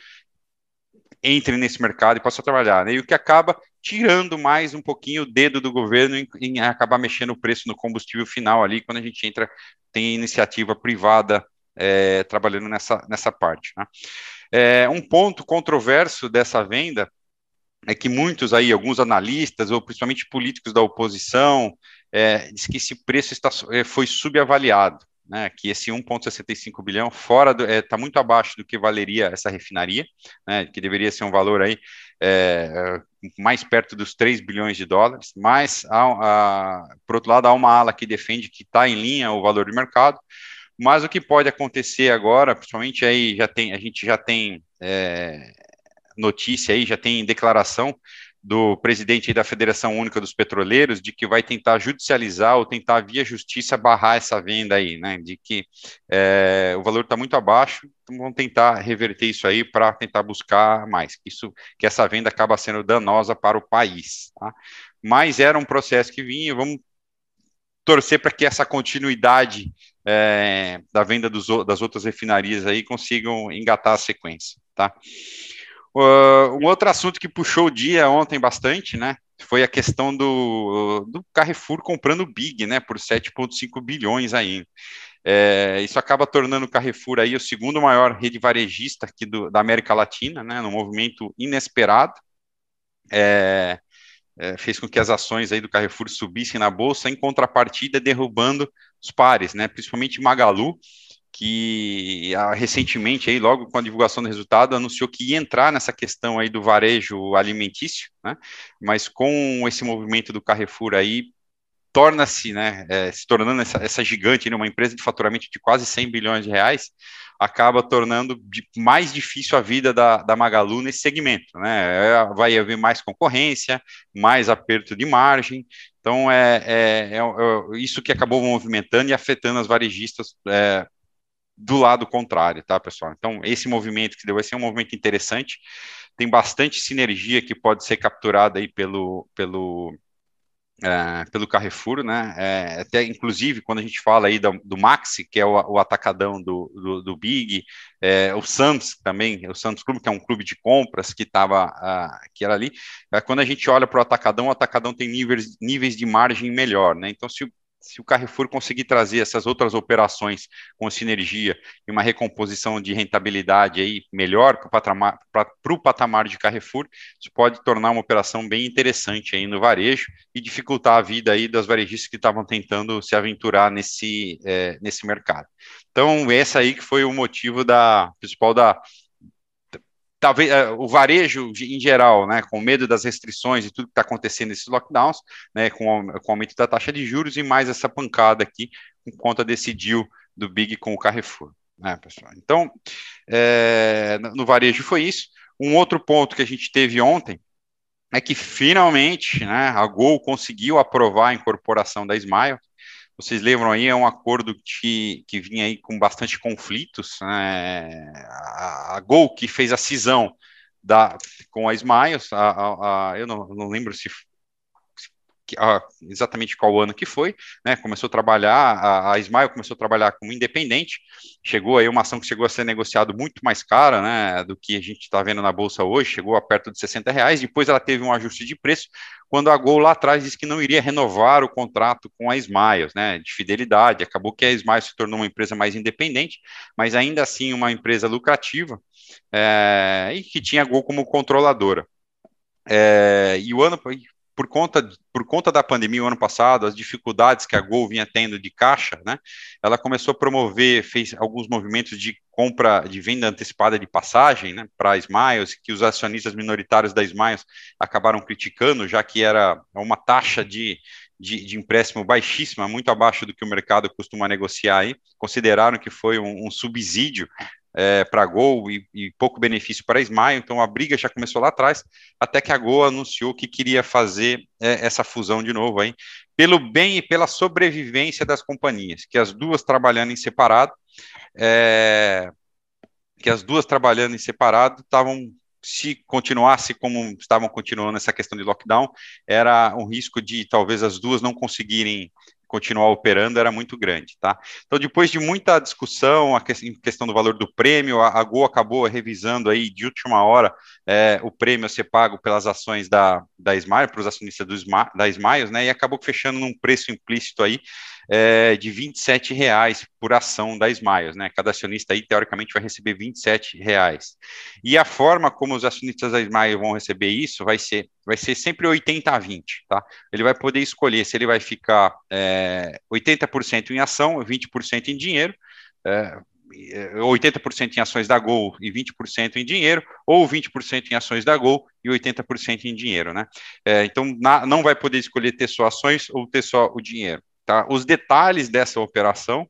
entrem nesse mercado e possam trabalhar, né, e o que acaba tirando mais um pouquinho o dedo do governo em, em acabar mexendo o preço no combustível final ali, quando a gente entra, tem iniciativa privada é, trabalhando nessa, nessa parte. Né. É, um ponto controverso dessa venda é que muitos aí, alguns analistas, ou principalmente políticos da oposição, é, diz que esse preço está, é, foi subavaliado, né, que esse 1,65 bilhão fora está é, tá muito abaixo do que valeria essa refinaria, né, que deveria ser um valor aí é, mais perto dos 3 bilhões de dólares, mas, há, há, por outro lado, há uma ala que defende que está em linha o valor de mercado, mas o que pode acontecer agora, principalmente aí já tem, a gente já tem é, notícia aí, já tem declaração do presidente da Federação Única dos Petroleiros de que vai tentar judicializar ou tentar via justiça barrar essa venda aí, né? De que é, o valor está muito abaixo, então vão tentar reverter isso aí para tentar buscar mais. Isso, que essa venda acaba sendo danosa para o país. Tá? Mas era um processo que vinha, vamos torcer para que essa continuidade é, da venda dos, das outras refinarias aí consigam engatar a sequência, tá? Uh, um outro assunto que puxou o dia ontem bastante, né? Foi a questão do, do Carrefour comprando o Big, né? Por 7,5 bilhões aí. É, isso acaba tornando o Carrefour aí o segundo maior rede varejista aqui do, da América Latina, né? Num movimento inesperado. É, é, fez com que as ações aí do Carrefour subissem na bolsa, em contrapartida derrubando os pares, né? Principalmente Magalu, que recentemente, aí, logo com a divulgação do resultado, anunciou que ia entrar nessa questão aí do varejo alimentício, né? mas com esse movimento do Carrefour aí, torna-se, né, é, se tornando essa, essa gigante, né, uma empresa de faturamento de quase 100 bilhões de reais, acaba tornando mais difícil a vida da, da Magalu nesse segmento, né, é, vai haver mais concorrência, mais aperto de margem, então é, é, é, é isso que acabou movimentando e afetando as varejistas é, do lado contrário, tá, pessoal? Então, esse movimento que deu vai ser um movimento interessante, tem bastante sinergia que pode ser capturada aí pelo, pelo, é, pelo Carrefour, né? É, até inclusive quando a gente fala aí do, do Maxi, que é o, o atacadão do, do, do Big, é, o Santos também, o Santos Clube, que é um clube de compras que estava uh, que era ali. É, quando a gente olha para o atacadão, o atacadão tem níveis, níveis de margem melhor, né? Então, se se o Carrefour conseguir trazer essas outras operações com sinergia e uma recomposição de rentabilidade aí melhor para o patamar, patamar de Carrefour, isso pode tornar uma operação bem interessante aí no varejo e dificultar a vida aí das varejistas que estavam tentando se aventurar nesse, é, nesse mercado. Então, essa aí que foi o motivo da principal da talvez uh, o varejo em geral, né, com medo das restrições e tudo que está acontecendo nesses lockdowns, né, com, com o aumento da taxa de juros e mais essa pancada aqui por conta desse deal do Big com o Carrefour, né, pessoal. Então, é, no varejo foi isso. Um outro ponto que a gente teve ontem é que finalmente né, a Gol conseguiu aprovar a incorporação da Smile. Vocês lembram aí, é um acordo que, que vinha aí com bastante conflitos. Né? A, a Gol que fez a cisão da, com a Smiles, a, a, a eu não, não, lembro se exatamente qual ano que foi, né? Começou a trabalhar, a, a Smile começou a trabalhar como independente, chegou aí uma ação que chegou a ser negociado muito mais cara, né? Do que a gente está vendo na bolsa hoje, chegou a perto de 60 reais. Depois ela teve um ajuste de preço, quando a Gol lá atrás disse que não iria renovar o contrato com a Smiles, né? De fidelidade. Acabou que a Smiles se tornou uma empresa mais independente, mas ainda assim uma empresa lucrativa é, e que tinha a Gol como controladora. É, e o ano por conta, por conta da pandemia o ano passado, as dificuldades que a Gol vinha tendo de caixa, né, ela começou a promover, fez alguns movimentos de compra, de venda antecipada de passagem, né, para a Smiles, que os acionistas minoritários da Smiles acabaram criticando, já que era uma taxa de, de, de, empréstimo baixíssima, muito abaixo do que o mercado costuma negociar aí, consideraram que foi um, um subsídio é, para a Gol e, e, pouco benefício para a Smile, então a briga já começou lá atrás, até que a Gol anunciou que queria fazer é, essa fusão de novo aí, pelo bem e pela sobrevivência das companhias, que as duas trabalhando em separado, é, que as duas trabalhando em separado estavam se continuasse como estavam continuando essa questão de lockdown, era um risco de talvez as duas não conseguirem continuar operando era muito grande, tá? Então, depois de muita discussão, a questão do valor do prêmio, a, Gol acabou revisando aí de última hora é, o prêmio a ser pago pelas ações da, da Smile, para os acionistas do, da Smiles, né? E acabou fechando num preço implícito aí é, de 27 reais por ação da Smiles, né? Cada acionista aí, teoricamente, vai receber 27 reais. E a forma como os acionistas da Smiles vão receber isso vai ser, vai ser sempre 80 a 20, tá? Ele vai poder escolher se ele vai ficar é, 80% em ação, 20% em dinheiro, é, 80% em ações da Gol e 20% em dinheiro, ou 20% em ações da Gol e 80% em dinheiro, né? É, então, na, não vai poder escolher ter só ações ou ter só o dinheiro. Tá? Os detalhes dessa operação,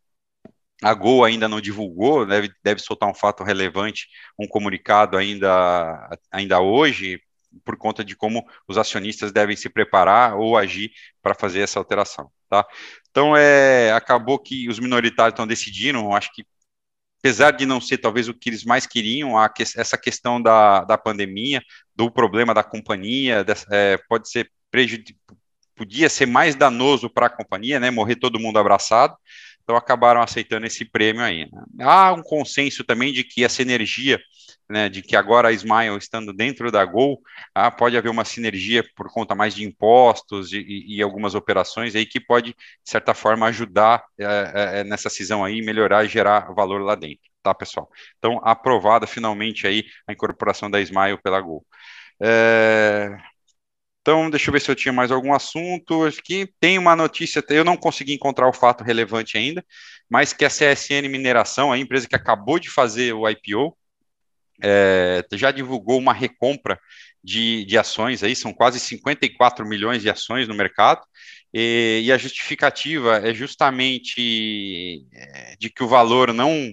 a Gol ainda não divulgou, deve, deve soltar um fato relevante, um comunicado ainda, ainda hoje, por conta de como os acionistas devem se preparar ou agir para fazer essa alteração. Tá? Então, é, acabou que os minoritários estão decidindo, acho que apesar de não ser talvez o que eles mais queriam, a, essa questão da, da pandemia, do problema da companhia, dessa, é, pode ser prejudicial podia ser mais danoso para a companhia, né, morrer todo mundo abraçado, então acabaram aceitando esse prêmio aí. Né. Há um consenso também de que essa energia, né, de que agora a Smile estando dentro da Gol, ah, pode haver uma sinergia por conta mais de impostos e, e algumas operações aí que pode, de certa forma, ajudar é, é, nessa cisão aí, melhorar e gerar valor lá dentro, tá, pessoal? Então, aprovada finalmente aí a incorporação da Smile pela Gol. É, então, deixa eu ver se eu tinha mais algum assunto. Que tem uma notícia, eu não consegui encontrar o fato relevante ainda, mas que a CSN Mineração, a empresa que acabou de fazer o IPO, é, já divulgou uma recompra de, de ações aí, são quase 54 milhões de ações no mercado, e, e a justificativa é justamente é, de que o valor não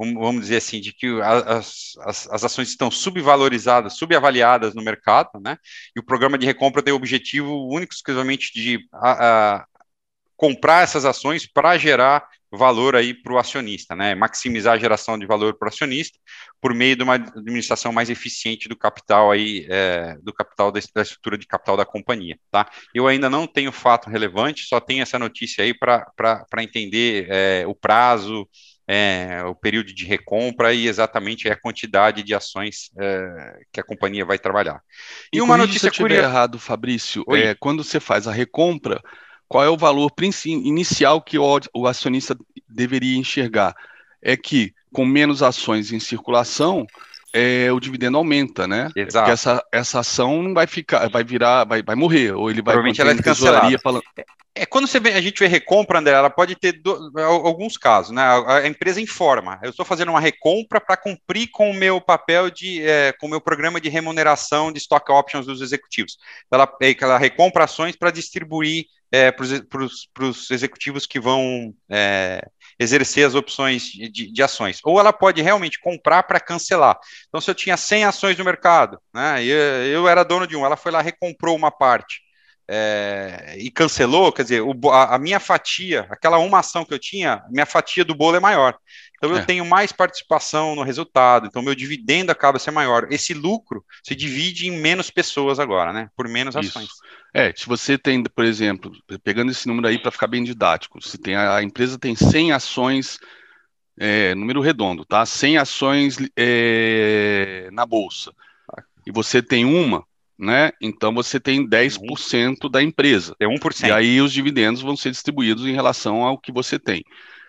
vamos dizer assim, de que as, as, as, ações estão subvalorizadas, subavaliadas no mercado, né? E o programa de recompra tem o objetivo único exclusivamente de a, a, comprar essas ações para gerar valor aí para o acionista, né? Maximizar a geração de valor para o acionista por meio de uma administração mais eficiente do capital aí, é, do capital da, estrutura de capital da companhia, tá? Eu ainda não tenho fato relevante, só tenho essa notícia aí para entender é, o prazo, é, o período de recompra e exatamente a quantidade de ações é, que a companhia vai trabalhar. E, e uma notícia curiosa... errado, Fabrício, é, quando você faz a recompra, qual é o valor inicial que o, o acionista deveria enxergar? É que com menos ações em circulação, é, o dividendo aumenta, né? Exato. Porque essa, essa ação não vai ficar, vai virar, vai, vai morrer, ou ele vai Provavelmente ela é cancelada. Falando... É, quando você vê, a gente vê recompra, André, ela pode ter do, alguns casos, né? A, a, empresa informa, eu estou fazendo uma recompra para cumprir com o meu papel de, é, com o meu programa de remuneração de stock options dos executivos. Ela, é, ela recompra ações para distribuir é, para os executivos que vão é, exercer as opções de, de, ações. Ou ela pode realmente comprar para cancelar. Então, se eu tinha 100 ações no mercado, né, eu, eu era dono de um, ela foi lá recomprou uma parte é, e cancelou, quer dizer, o, a, a, minha fatia, aquela uma ação que eu tinha, minha fatia do bolo é maior. Então é. eu tenho mais participação no resultado, então meu dividendo acaba sendo maior. Esse lucro se divide em menos pessoas agora, né? Por menos Isso. ações. É, se você tem, por exemplo, pegando esse número aí para ficar bem didático, se tem a, a empresa tem 100 ações, é, número redondo, tá? 100 ações é, na bolsa. E você tem uma, né? Então você tem 10% da empresa. É 1%. E aí os dividendos vão ser distribuídos em relação ao que você tem.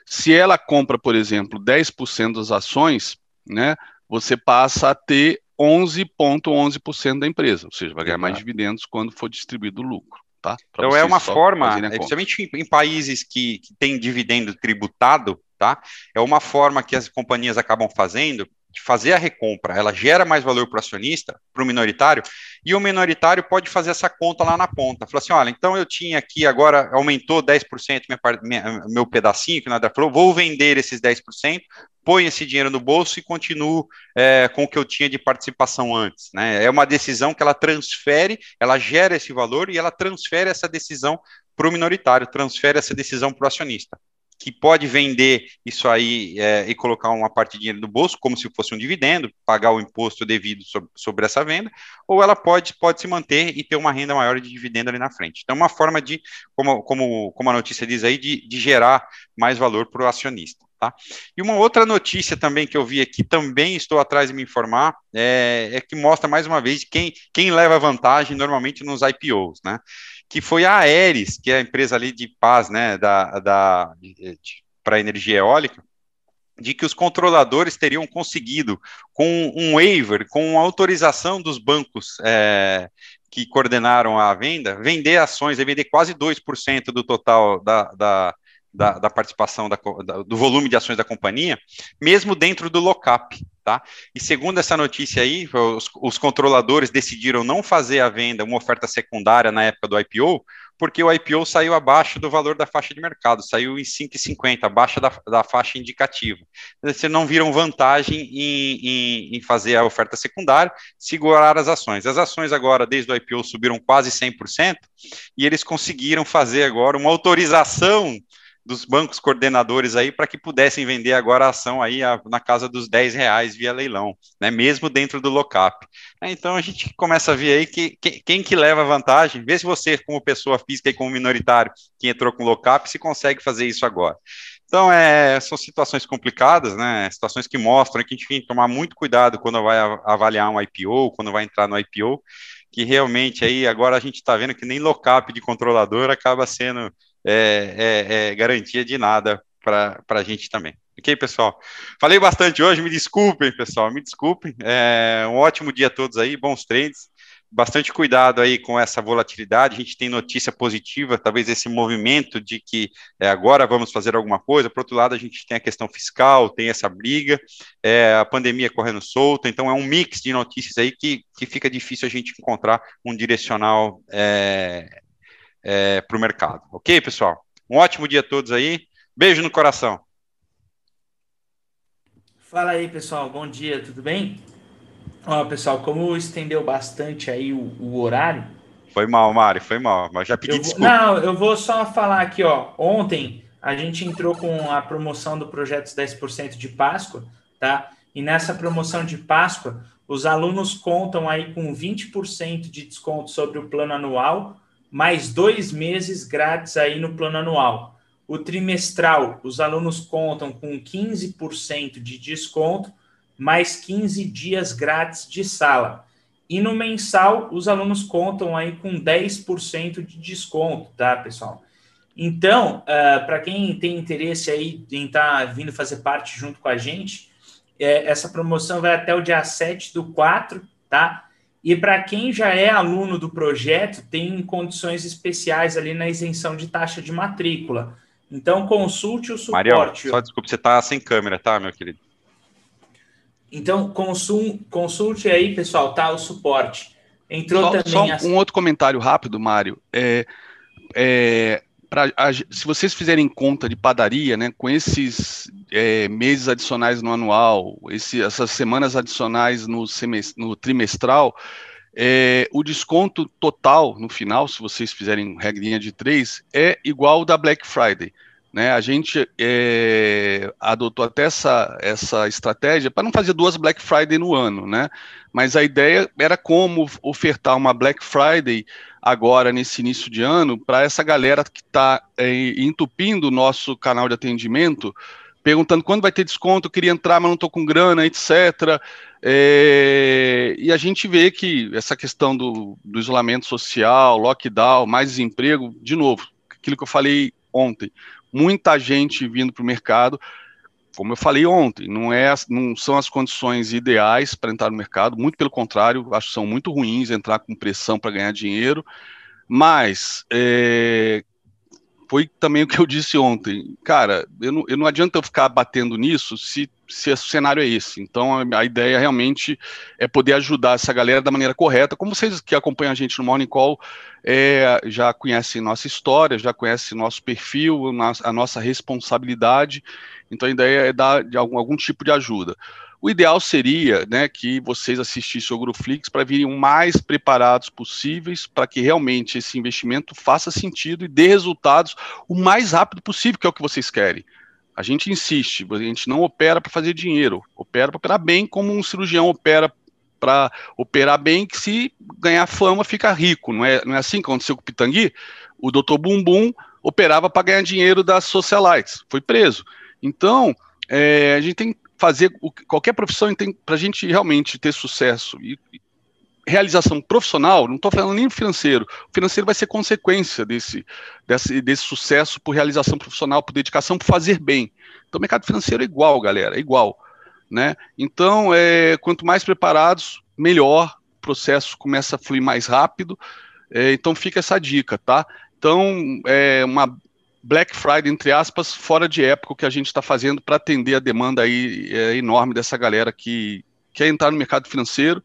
Se ela compra, por exemplo, 10% das ações, né? Você passa a ter 11,11% da empresa, ou seja, vai ganhar mais dividendos quando for distribuído o lucro. Tá? Pra então é uma forma, principalmente em, em países que, que têm dividendo tributado, tá? É uma forma que as companhias acabam fazendo de fazer a recompra, ela gera mais valor para o acionista, para o minoritário, e o minoritário pode fazer essa conta lá na ponta. Falar assim: olha, então eu tinha aqui, agora aumentou 10% minha, minha, meu pedacinho, que nada falou, vou vender esses 10%, põe esse dinheiro no bolso e continuo é, com o que eu tinha de participação antes. Né? É uma decisão que ela transfere, ela gera esse valor e ela transfere essa decisão para o minoritário, transfere essa decisão para o acionista que pode vender isso aí é, e colocar uma parte de dinheiro no bolso, como se fosse um dividendo, pagar o imposto devido sobre, sobre, essa venda, ou ela pode, pode se manter e ter uma renda maior de dividendo ali na frente. Então, uma forma de, como, como, como a notícia diz aí, de, de gerar mais valor para o acionista. Tá? E uma outra notícia também que eu vi aqui, também estou atrás de me informar, é, é que mostra mais uma vez quem, quem leva vantagem normalmente nos IPOs, né? Que foi a Aeres, que é a empresa ali de paz, né, da, da, para energia eólica, de que os controladores teriam conseguido, com um waiver, com autorização dos bancos é, que coordenaram a venda, vender ações, vender quase 2% do total da, da, da, da participação da, do volume de ações da companhia, mesmo dentro do lockup. Tá? E segundo essa notícia aí, os, os, controladores decidiram não fazer a venda, uma oferta secundária na época do IPO, porque o IPO saiu abaixo do valor da faixa de mercado, saiu em 5,50, abaixo da, da faixa indicativa. Vocês não viram vantagem em, em, em, fazer a oferta secundária, segurar as ações. As ações agora, desde o IPO, subiram quase 100%, e eles conseguiram fazer agora uma autorização dos bancos coordenadores aí para que pudessem vender agora a ação aí a, na casa dos 10 reais via leilão, né, mesmo dentro do lockup. Então a gente começa a ver aí que, que, quem que leva vantagem, vê se você como pessoa física e como minoritário que entrou com lockup se consegue fazer isso agora. Então, é, são situações complicadas, né? Situações que mostram que a gente tem que tomar muito cuidado quando vai avaliar um IPO, quando vai entrar no IPO, que realmente aí agora a gente está vendo que nem lockup de controlador acaba sendo é, é, é garantia de nada para a gente também. Ok, pessoal? Falei bastante hoje, me desculpem, pessoal, me desculpem. É, um ótimo dia a todos aí, bons trades. Bastante cuidado aí com essa volatilidade. A gente tem notícia positiva, talvez esse movimento de que é, agora vamos fazer alguma coisa. Por outro lado, a gente tem a questão fiscal, tem essa briga, é, a pandemia correndo solta. Então, é um mix de notícias aí que, que fica difícil a gente encontrar um direcional é, para o mercado. Ok, pessoal? Um ótimo dia a todos aí. Beijo no coração. Fala aí, pessoal. Bom dia, tudo bem? Ó, pessoal, como estendeu bastante aí o, o horário. Foi mal, Mário, foi mal, mas já pedi vou, desculpa. Não, eu vou só falar aqui, ó. Ontem a gente entrou com a promoção do projeto 10% de Páscoa, tá? E nessa promoção de Páscoa, os alunos contam aí com 20% de desconto sobre o plano anual mais dois meses grátis aí no plano anual. O trimestral, os alunos contam com 15% de desconto, mais 15 dias grátis de sala. E no mensal, os alunos contam aí com 10% de desconto, tá, pessoal? Então, uh, ah, para quem tem interesse aí em estar tá vindo fazer parte junto com a gente, é, essa promoção vai até o dia 7 do 4, tá? E para quem já é aluno do projeto, tem condições especiais ali na isenção de taxa de matrícula. Então, consulte o suporte. Mariel, só desculpe, você está sem câmera, tá, meu querido? Então, consul, consulte aí, pessoal, tá? O suporte. Entrou só, também... Só as... um outro comentário rápido, Mário. É, é, pra, se vocês fizerem conta de padaria, né, com esses é, meses adicionais no anual, esse, essas semanas adicionais no, no trimestral, é, o desconto total no final, se vocês fizerem regrinha de três, é igual ao da Black Friday. Né? A gente é, adotou até essa, essa estratégia para não fazer duas Black Friday no ano, né? Mas a ideia era como ofertar uma Black Friday agora nesse início de ano para essa galera que está é, entupindo o nosso canal de atendimento, perguntando quando vai ter desconto, eu queria entrar, mas não estou com grana, etc. É, e a gente vê que essa questão do, do isolamento social, lockdown, mais desemprego, de novo, aquilo que eu falei ontem, muita gente vindo para o mercado. Como eu falei ontem, não, é, não são as condições ideais para entrar no mercado, muito pelo contrário, acho que são muito ruins entrar com pressão para ganhar dinheiro, mas é, foi também o que eu disse ontem. Cara, eu não, eu não adianta eu ficar batendo nisso se, se o cenário é esse. Então, a, a, ideia realmente é poder ajudar essa galera da maneira correta. Como vocês que acompanham a gente no Morning Call é, já conhecem nossa história, já conhecem nosso perfil, a nossa responsabilidade. Então, a ideia é dar algum, algum tipo de ajuda. O ideal seria né, que vocês assistissem o Groflix para virem o mais preparados possíveis para que realmente esse investimento faça sentido e dê resultados o mais rápido possível, que é o que vocês querem. A gente insiste, a gente não opera para fazer dinheiro, opera para operar bem, como um cirurgião opera para operar bem, que se ganhar fama fica rico. Não é, não é assim que aconteceu com o Pitangui? O doutor Bumbum operava para ganhar dinheiro das socialites, foi preso. Então, é, a gente tem fazer o, qualquer profissão para a gente realmente ter sucesso e, realização profissional, não estou falando nem financeiro, o financeiro vai ser consequência desse, desse, desse sucesso por realização profissional, por dedicação, por fazer bem. Então o mercado financeiro é igual, galera, é igual. Né? Então, é, quanto mais preparados, melhor, o processo começa a fluir mais rápido, é, então fica essa dica, tá? Então, é uma Black Friday, entre aspas, fora de época, que a gente está fazendo para atender a demanda aí é, enorme dessa galera que quer entrar no mercado financeiro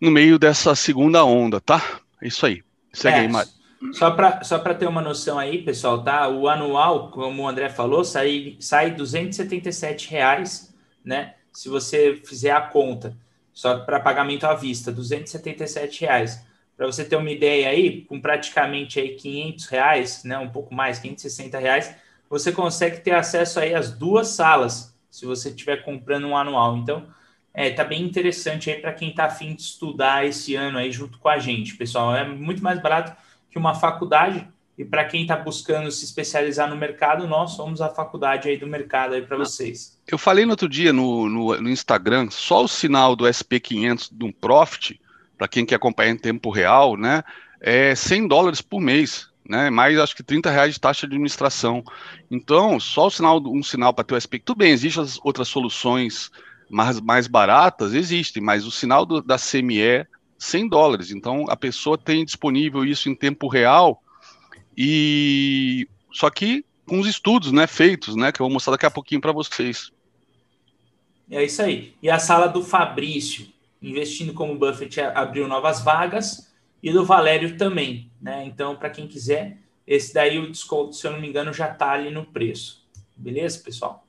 no meio dessa segunda onda, tá? É isso aí. Segue é, aí, Mário. Só para só ter uma noção aí, pessoal, tá? O anual, como o André falou, sai, sai 277 reais, né? Se você fizer a conta, só para pagamento à vista, 277 reais. Para você ter uma ideia aí, com praticamente aí 500 reais, né, um pouco mais, 560 reais, você consegue ter acesso aí às duas salas, se você estiver comprando um anual. Então, é, tá bem interessante aí para quem está afim de estudar esse ano aí junto com a gente, pessoal. É muito mais barato que uma faculdade. E para quem está buscando se especializar no mercado, nós somos a faculdade aí do mercado aí para vocês. Eu falei no outro dia no, no, no Instagram, só o sinal do SP500 de um Profit para quem quer acompanhar em tempo real, né, é 100 dólares por mês, né, mais acho que 30 reais de taxa de administração. Então, só o sinal, um sinal para ter o SP, tudo bem, existem as outras soluções mais, mais baratas, existem, mas o sinal do, da CME é 100 dólares. Então, a pessoa tem disponível isso em tempo real e só que com os estudos, né, feitos, né, que eu vou mostrar daqui a pouquinho para vocês. É isso aí. E a sala do Fabrício, investindo como Buffett abriu novas vagas e do Valério também, né? Então, para quem quiser, esse daí o desconto, se eu não me engano, já está ali no preço. Beleza, pessoal?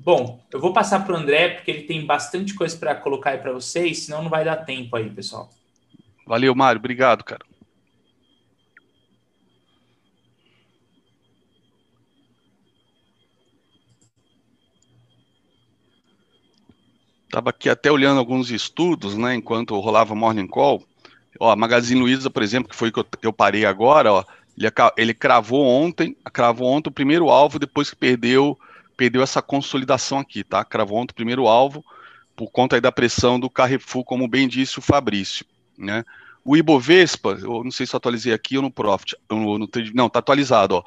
Bom, eu vou passar para o André, porque ele tem bastante coisa para colocar aí para vocês, senão não vai dar tempo aí, pessoal. Valeu, Mário. Obrigado, cara. Estava aqui até olhando alguns estudos, né, enquanto rolava Morning Call. Ó, a Magazine Luiza, por exemplo, que foi que eu, eu parei agora, ó, ele, ele cravou ontem, cravou ontem o primeiro alvo depois que perdeu, perdeu essa consolidação aqui, tá? Cravou ontem o primeiro alvo por conta da pressão do Carrefour, como bem disse o Fabrício, né? O Ibovespa, eu não sei se eu atualizei aqui ou no Profit, no, no, não, tá atualizado, ó.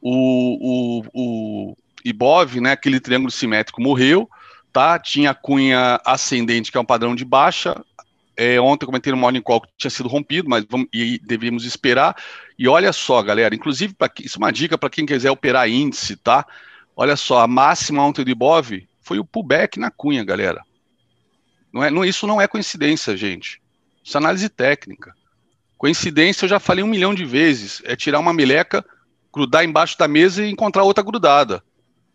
O, o, o Ibov, né, aquele triângulo simétrico morreu, tá? Tinha cunha ascendente, que é um padrão de baixa. É, ontem eu comentei no Morning Call que tinha sido rompido, mas vamos, e deveríamos esperar. E olha só, galera, inclusive, pra, isso é uma dica para quem quiser operar índice, tá? Olha só, a máxima ontem do Ibov foi o pullback na cunha, galera. Não é, não, isso não é coincidência, gente. Isso é análise técnica. Coincidência, eu já falei um milhão de vezes, é tirar uma meleca, grudar embaixo da mesa e encontrar outra grudada.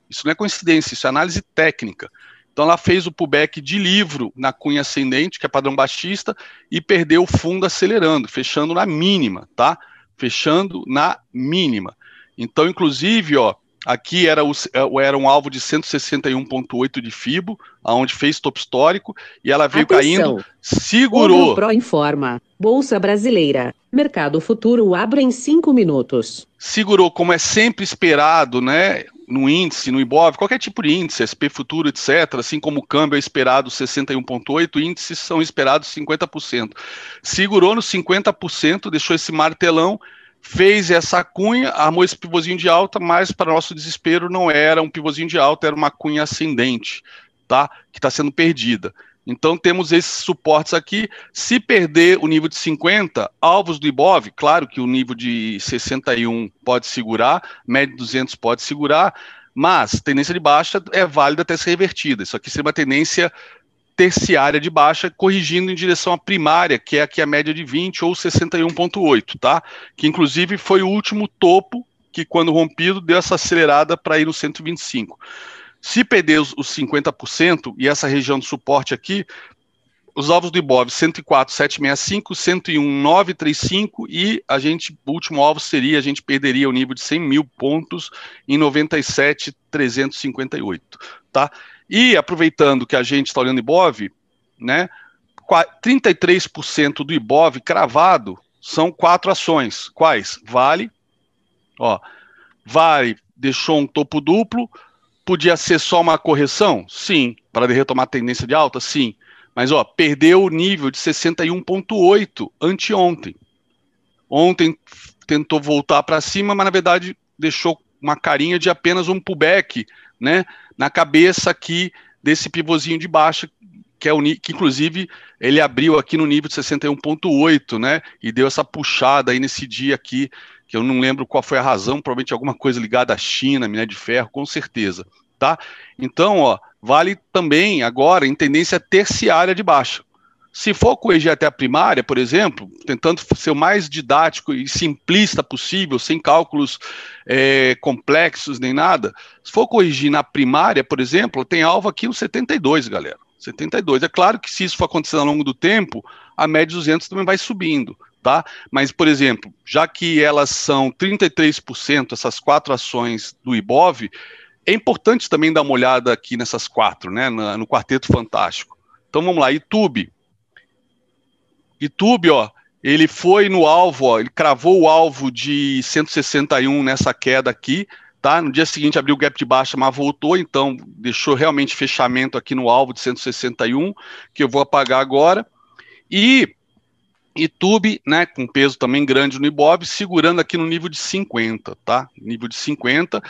Isso não é coincidência, isso é análise técnica. Então ela fez o pullback de livro na cunha ascendente, que é padrão baixista, e perdeu o fundo acelerando, fechando na mínima, tá? Fechando na mínima. Então, inclusive, ó, aqui era, o, é, era um alvo de 161,8 de FIBO, aonde fez topo histórico, e ela veio Atenção. caindo, segurou. O Pro informa. Bolsa Brasileira. Mercado Futuro abre em cinco minutos. Segurou, como é sempre esperado, né? no índice, no IBOV, qualquer tipo de índice, SP futuro, etc., assim como o câmbio é esperado 61,8%, índices são esperados 50%. Segurou no 50%, deixou esse martelão, fez essa cunha, armou esse pivôzinho de alta, mas para nosso desespero não era um pivôzinho de alta, era uma cunha ascendente, tá? Que está sendo perdida. Então temos esses suportes aqui. Se perder o nível de 50, alvos do IBOV, claro que o nível de 61 pode segurar, médio 200 pode segurar, mas tendência de baixa é válida até ser revertida. Isso aqui seria uma tendência terciária de baixa, corrigindo em direção à primária, que é aqui a média de 20 ou 61,8, tá? Que inclusive foi o último topo que, quando rompido, deu essa acelerada para ir no 125. Se perder os, os 50% e essa região de suporte aqui, os alvos do Ibov 104,765, 101,935 e a gente, o último alvo seria, a gente perderia o nível de 100 mil pontos em 97,358, tá? E aproveitando que a gente está olhando Ibov, né, 33% do Ibov cravado são quatro ações. Quais? Vale, ó, Vale deixou um topo duplo, Podia ser só uma correção? Sim. Para retomar a tendência de alta? Sim. Mas, ó, perdeu o nível de 61,8 anteontem. Ontem tentou voltar para cima, mas na verdade deixou uma carinha de apenas um pullback, né, na cabeça aqui desse pivôzinho de baixa, que é o que inclusive ele abriu aqui no nível de 61.8, né, e deu essa puxada aí nesse dia aqui que eu não lembro qual foi a razão, provavelmente alguma coisa ligada à China, minério de ferro, com certeza, tá? Então, ó, vale também agora em tendência terciária de baixa. Se for corrigir até a primária, por exemplo, tentando ser o mais didático e simplista possível, sem cálculos é, complexos nem nada, se for corrigir na primária, por exemplo, tem alvo aqui no 72, galera. 72. É claro que se isso for acontecendo ao longo do tempo, a média 200 também vai subindo tá? Mas, por exemplo, já que elas são 33%, essas quatro ações do IBOV, é importante também dar uma olhada aqui nessas quatro, né? No, no quarteto fantástico. Então vamos lá, YouTube. YouTube, ó, ele foi no alvo, ó, ele cravou o alvo de 161 nessa queda aqui, tá? No dia seguinte abriu o gap de baixa, mas voltou, então deixou realmente fechamento aqui no alvo de 161, que eu vou apagar agora. E YouTube, né, com peso também grande no Ibov, segurando aqui no nível de 50, tá? Nível de 50.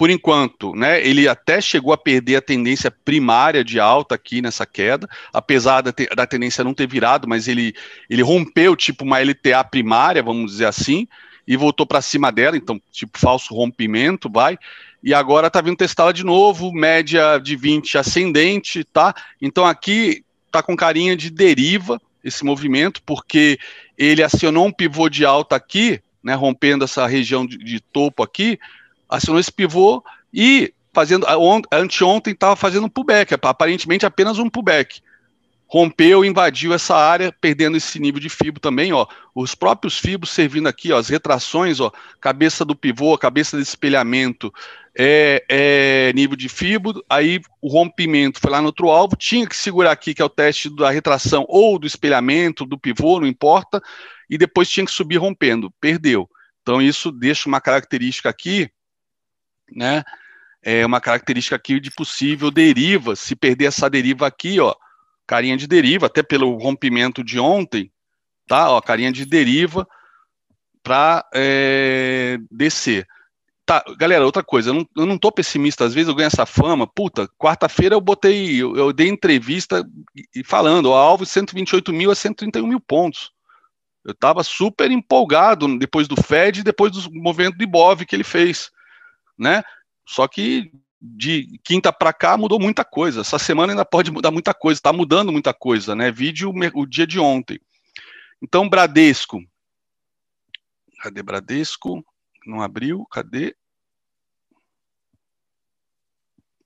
Por enquanto, né, ele até chegou a perder a tendência primária de alta aqui nessa queda, apesar da, te, da tendência não ter virado, mas ele, ele rompeu tipo uma LTA primária, vamos dizer assim, e voltou para cima dela, então, tipo falso rompimento, vai. E agora está vindo testá-la de novo, média de 20 ascendente, tá? Então aqui tá com carinha de deriva, esse movimento, porque ele acionou um pivô de alta aqui, né, rompendo essa região de, de topo aqui, acionou esse pivô e fazendo anteontem estava fazendo um pullback, aparentemente apenas um pullback. Rompeu, invadiu essa área, perdendo esse nível de fibro também, ó. Os próprios fibros servindo aqui, ó, as retrações, ó, cabeça do pivô, cabeça de espelhamento, é, é, nível de fibro, aí o rompimento foi lá no outro alvo, tinha que segurar aqui, que é o teste da retração ou do espelhamento, do pivô, não importa, e depois tinha que subir rompendo, perdeu. Então isso deixa uma característica aqui, né, é uma característica aqui de possível deriva, se perder essa deriva aqui, ó, carinha de deriva, até pelo rompimento de ontem, tá, ó, carinha de deriva para é, descer. Tá, galera, outra coisa, eu não, eu não tô pessimista, às vezes eu ganho essa fama, puta, quarta-feira eu botei, eu, eu, dei entrevista falando, o alvo 128 mil a 131 mil pontos. Eu estava super empolgado depois do Fed e depois do movimento do Ibov que ele fez, né? Só que de quinta para cá mudou muita coisa. Essa semana ainda pode mudar muita coisa, está mudando muita coisa, né? Vídeo o dia de ontem. Então, Bradesco, Cadê Bradesco? Não abriu, cadê?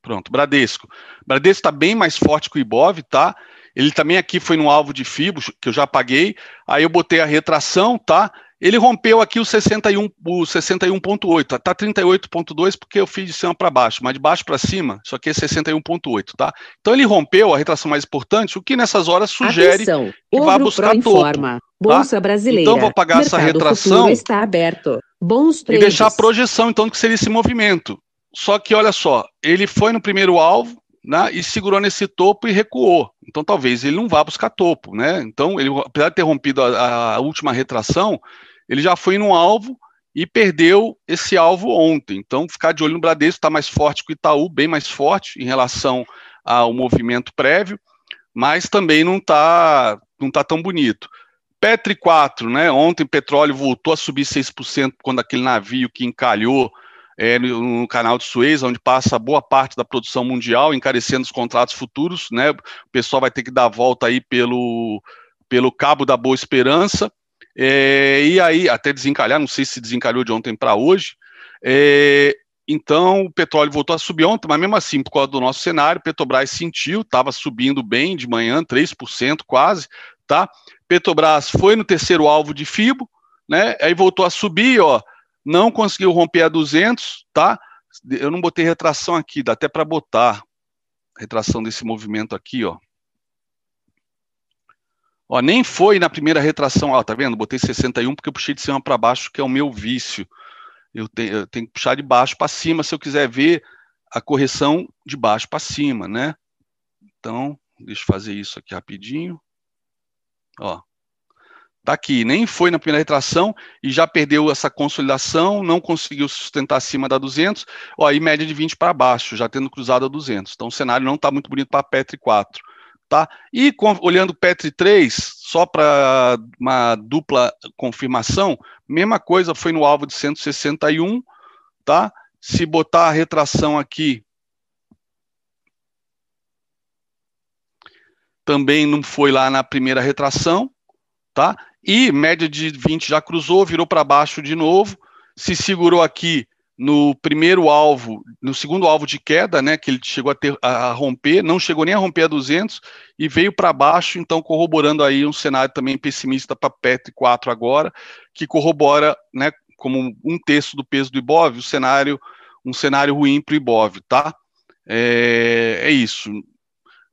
Pronto, Bradesco. Bradesco está bem mais forte que o Ibov, tá? Ele também aqui foi no alvo de FIBO, que eu já paguei. Aí eu botei a retração, tá? Ele rompeu aqui o 61, o 61.8, tá? tá 38.2 porque eu fiz de cima para baixo, mas de baixo para cima, isso aqui é 61.8, tá? Então ele rompeu a retração mais importante, o que nessas horas sugere Atenção, que vá buscar Pro topo. informa. Bolsa brasileira. Então vou pagar essa Mercado retração futuro está aberto. Bons e trades. deixar a projeção, então, do que seria esse movimento. Só que, olha só, ele foi no primeiro alvo, né, e segurou nesse topo e recuou. Então, talvez ele não vá buscar topo, né? Então, ele, apesar de ter rompido a, a última retração, ele já foi no alvo e perdeu esse alvo ontem. Então, ficar de olho no Bradesco, está mais forte que o Itaú, bem mais forte em relação ao movimento prévio, mas também não está não tá tão bonito. Petri 4, né? Ontem petróleo voltou a subir 6% quando aquele navio que encalhou é, no, canal de Suez, onde passa boa parte da produção mundial, encarecendo os contratos futuros, né? O pessoal vai ter que dar volta aí pelo, pelo Cabo da Boa Esperança, é, e aí até desencalhar, não sei se desencalhou de ontem para hoje. É, então o petróleo voltou a subir ontem, mas mesmo assim, por causa do nosso cenário, Petrobras sentiu, estava subindo bem de manhã, 3% quase, tá? Petrobras foi no terceiro alvo de FIBO, né? Aí voltou a subir, ó, não conseguiu romper a 200, tá? Eu não botei retração aqui, dá até para botar retração desse movimento aqui, ó. Ó, nem foi na primeira retração, ó, tá vendo? Botei 61 porque eu puxei de cima para baixo, que é o meu vício. Eu tenho, eu tenho que puxar de baixo para cima se eu quiser ver a correção de baixo para cima, né? Então, deixa eu fazer isso aqui rapidinho. Ó, Tá aqui, nem foi na primeira retração e já perdeu essa consolidação, não conseguiu sustentar acima da 200, ó, aí média de 20 para baixo, já tendo cruzado a 200. Então o cenário não está muito bonito para Petri 4, tá? E com, olhando Petri 3, só para uma dupla confirmação, mesma coisa foi no alvo de 161, tá? Se botar a retração aqui, também não foi lá na primeira retração, tá? E média de 20 já cruzou, virou para baixo de novo, se segurou aqui no primeiro alvo, no segundo alvo de queda, né, que ele chegou a, ter, a romper, não chegou nem a romper a 200 e veio para baixo, então corroborando aí um cenário também pessimista para PET 4 agora, que corrobora, né, como um terço do peso do Ibov, o cenário, um cenário ruim para o Ibov, tá? É, é isso.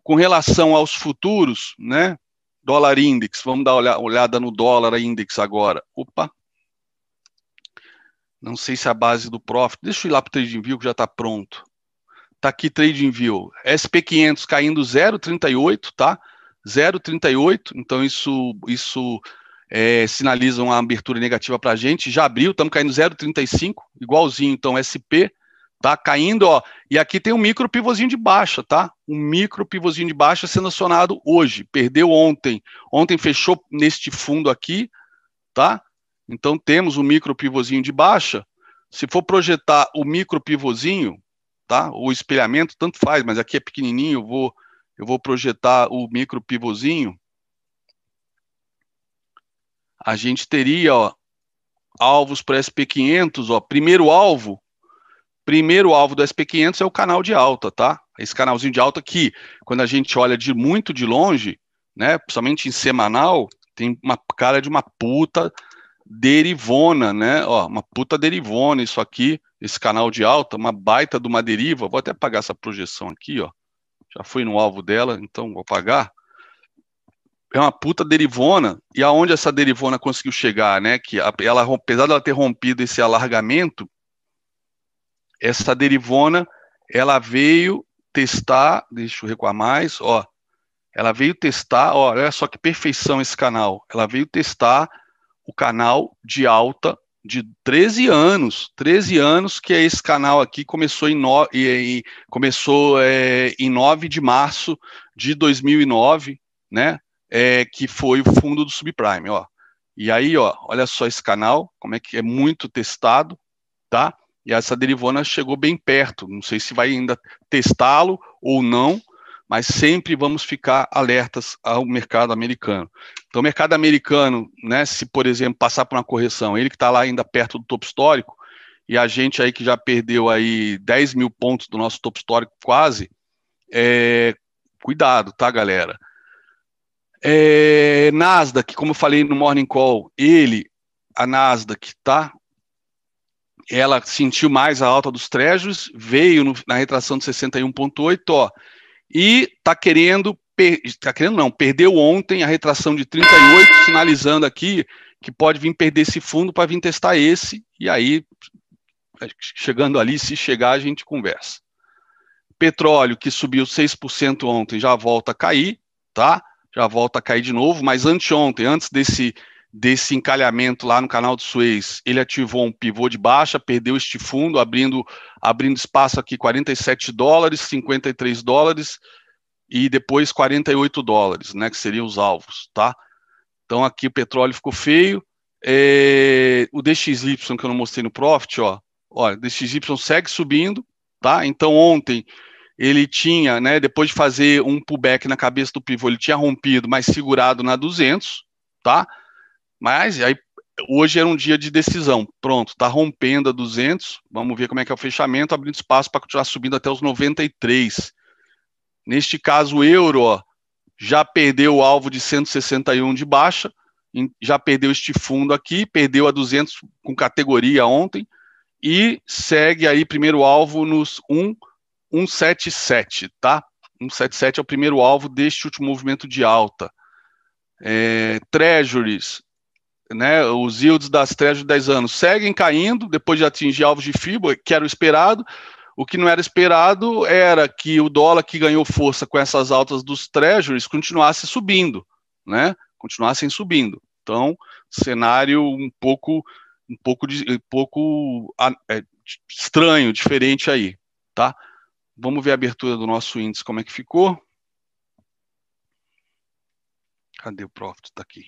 Com relação aos futuros, né, Dólar Index, vamos dar uma olhada no dólar index agora. Opa. Não sei se é a base do Profit. Deixa eu ir lá para o TradingView que já está pronto. Está aqui TradingView. SP500 caindo 0,38, tá? 0,38. Então isso, isso é, sinaliza uma abertura negativa para a gente. Já abriu, estamos caindo 0,35, igualzinho então SP tá caindo, ó, e aqui tem um micro pivôzinho de baixa, tá? Um micro pivôzinho de baixa sendo acionado hoje, perdeu ontem, ontem fechou neste fundo aqui, tá? Então temos um micro pivôzinho de baixa, se for projetar o micro pivôzinho, tá? O espelhamento tanto faz, mas aqui é pequenininho, eu vou eu vou projetar o micro pivôzinho. A gente teria, ó, alvos para SP500, ó, primeiro alvo Primeiro alvo do SP500 é o canal de alta, tá? Esse canalzinho de alta que, quando a gente olha de muito de longe, né, principalmente em semanal, tem uma cara de uma puta derivona, né? Ó, uma puta derivona isso aqui, esse canal de alta, uma baita de uma deriva. Vou até apagar essa projeção aqui, ó. Já fui no alvo dela, então vou apagar. É uma puta derivona, e aonde essa derivona conseguiu chegar, né? Que ela, apesar dela ter rompido esse alargamento, essa derivona, ela veio testar, deixa eu recuar mais, ó, ela veio testar, ó, olha só que perfeição esse canal, ela veio testar o canal de alta de 13 anos, 13 anos que é esse canal aqui começou em, no, e, e, começou é, em 9 de março de 2009, né, é, que foi o fundo do subprime, ó. E aí, ó, olha só esse canal, como é que é muito testado, tá? E essa derivona chegou bem perto. Não sei se vai ainda testá-lo ou não, mas sempre vamos ficar alertas ao mercado americano. Então, o mercado americano, né, se por exemplo passar por uma correção, ele que está lá ainda perto do topo histórico, e a gente aí que já perdeu aí 10 mil pontos do nosso topo histórico quase, é, cuidado, tá, galera? É, Nasdaq, como eu falei no Morning Call, ele, a Nasdaq, tá? Ela sentiu mais a alta dos Treasuries, veio no, na retração de 61,8, ó, e tá querendo, tá querendo não, perdeu ontem a retração de 38, sinalizando aqui que pode vir perder esse fundo para vir testar esse, e aí, chegando ali, se chegar, a gente conversa. Petróleo, que subiu 6% ontem, já volta a cair, tá? já volta a cair de novo, mas anteontem, antes desse, desse encalhamento lá no canal do Suez, ele ativou um pivô de baixa, perdeu este fundo, abrindo, abrindo espaço aqui 47 dólares, 53 dólares e depois 48 dólares, né, que seriam os alvos, tá? Então aqui o petróleo ficou feio, é, o DXY que eu não mostrei no Profit, ó, ó, DXY segue subindo, tá? Então ontem ele tinha, né, depois de fazer um pullback na cabeça do pivô, ele tinha rompido, mas segurado na 200, tá? Mas aí hoje era um dia de decisão. Pronto, tá rompendo a 200. Vamos ver como é que é o fechamento, abrindo espaço para continuar subindo até os 93. Neste caso, o euro ó, já perdeu o alvo de 161 de baixa, já perdeu este fundo aqui, perdeu a 200 com categoria ontem e segue aí primeiro alvo nos 1 177, tá? 177 é o primeiro alvo deste último movimento de alta. É, treasuries, né, os yields das treasuries de 10 anos seguem caindo depois de atingir alvos de FIBA, que era o esperado. O que não era esperado era que o dólar que ganhou força com essas altas dos treasuries continuasse subindo, né? Continuassem subindo. Então, cenário um pouco um pouco um pouco é, estranho, diferente aí, tá? Vamos ver a abertura do nosso índice, como é que ficou. Cadê o profit? Está aqui.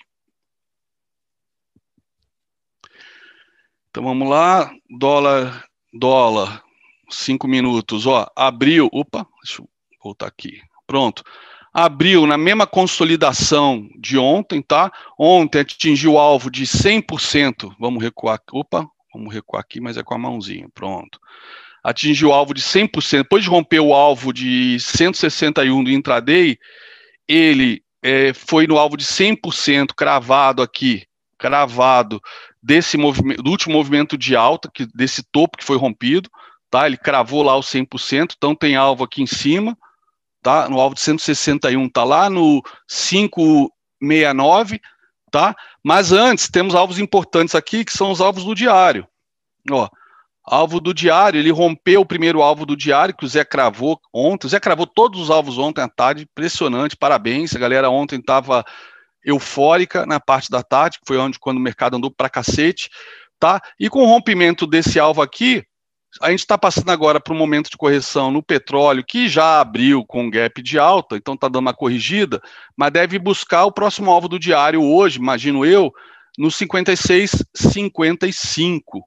Então vamos lá, dólar, dólar, cinco minutos, ó, abriu, opa, deixa eu voltar aqui, pronto, abriu na mesma consolidação de ontem, tá? Ontem atingiu o alvo de 100%, vamos recuar, opa, vamos recuar aqui, mas é com a mãozinha, pronto. Atingiu o alvo de 100%, depois de romper o alvo de 161 do intraday, ele é, foi no alvo de 100% cravado aqui, cravado desse movimento, do último movimento de alta, que, desse topo que foi rompido, tá? Ele cravou lá o 100%, então tem alvo aqui em cima, tá? No alvo de 161, tá lá no 569, tá? Mas antes temos alvos importantes aqui, que são os alvos do diário. Ó, Alvo do diário, ele rompeu o primeiro alvo do diário, que o Zé cravou ontem. O Zé cravou todos os alvos ontem à tarde, impressionante, parabéns. A galera ontem estava eufórica na parte da tarde, que foi onde quando o mercado andou para cacete, tá? E com o rompimento desse alvo aqui, a gente está passando agora para um momento de correção no petróleo, que já abriu com gap de alta, então está dando uma corrigida, mas deve buscar o próximo alvo do diário hoje, imagino eu, no 56,55.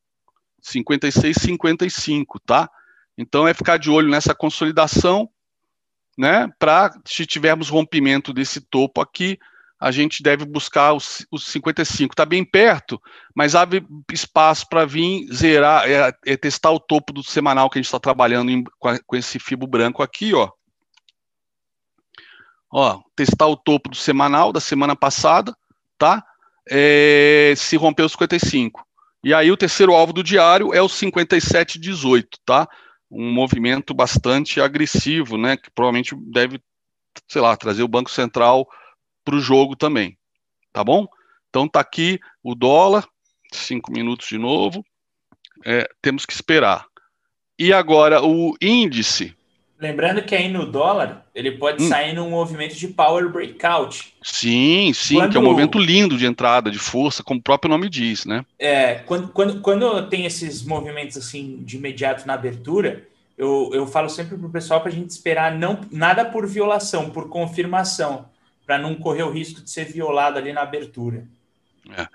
56, 55, tá? Então é ficar de olho nessa consolidação, né? Para se tivermos rompimento desse topo aqui, a gente deve buscar os, os 55. Está bem perto, mas abre espaço para vir zerar, é, é, testar o topo do semanal que a gente está trabalhando em, com, a, com, esse fibro branco aqui, ó. Ó, testar o topo do semanal da semana passada, tá? É, se romper os 55. E aí o terceiro alvo do diário é o 5718, tá? Um movimento bastante agressivo, né? Que provavelmente deve, sei lá, trazer o Banco Central para o jogo também, tá bom? Então tá aqui o dólar, cinco minutos de novo, é, temos que esperar. E agora o índice, Lembrando que aí no dólar, ele pode hum. sair num movimento de power breakout. Sim, sim, quando, que é um movimento lindo de entrada, de força, como o próprio nome diz, né? É, quando, quando, quando tem esses movimentos assim de imediato na abertura, eu, eu falo sempre para o pessoal para a gente esperar não, nada por violação, por confirmação, para não correr o risco de ser violado ali na abertura. É.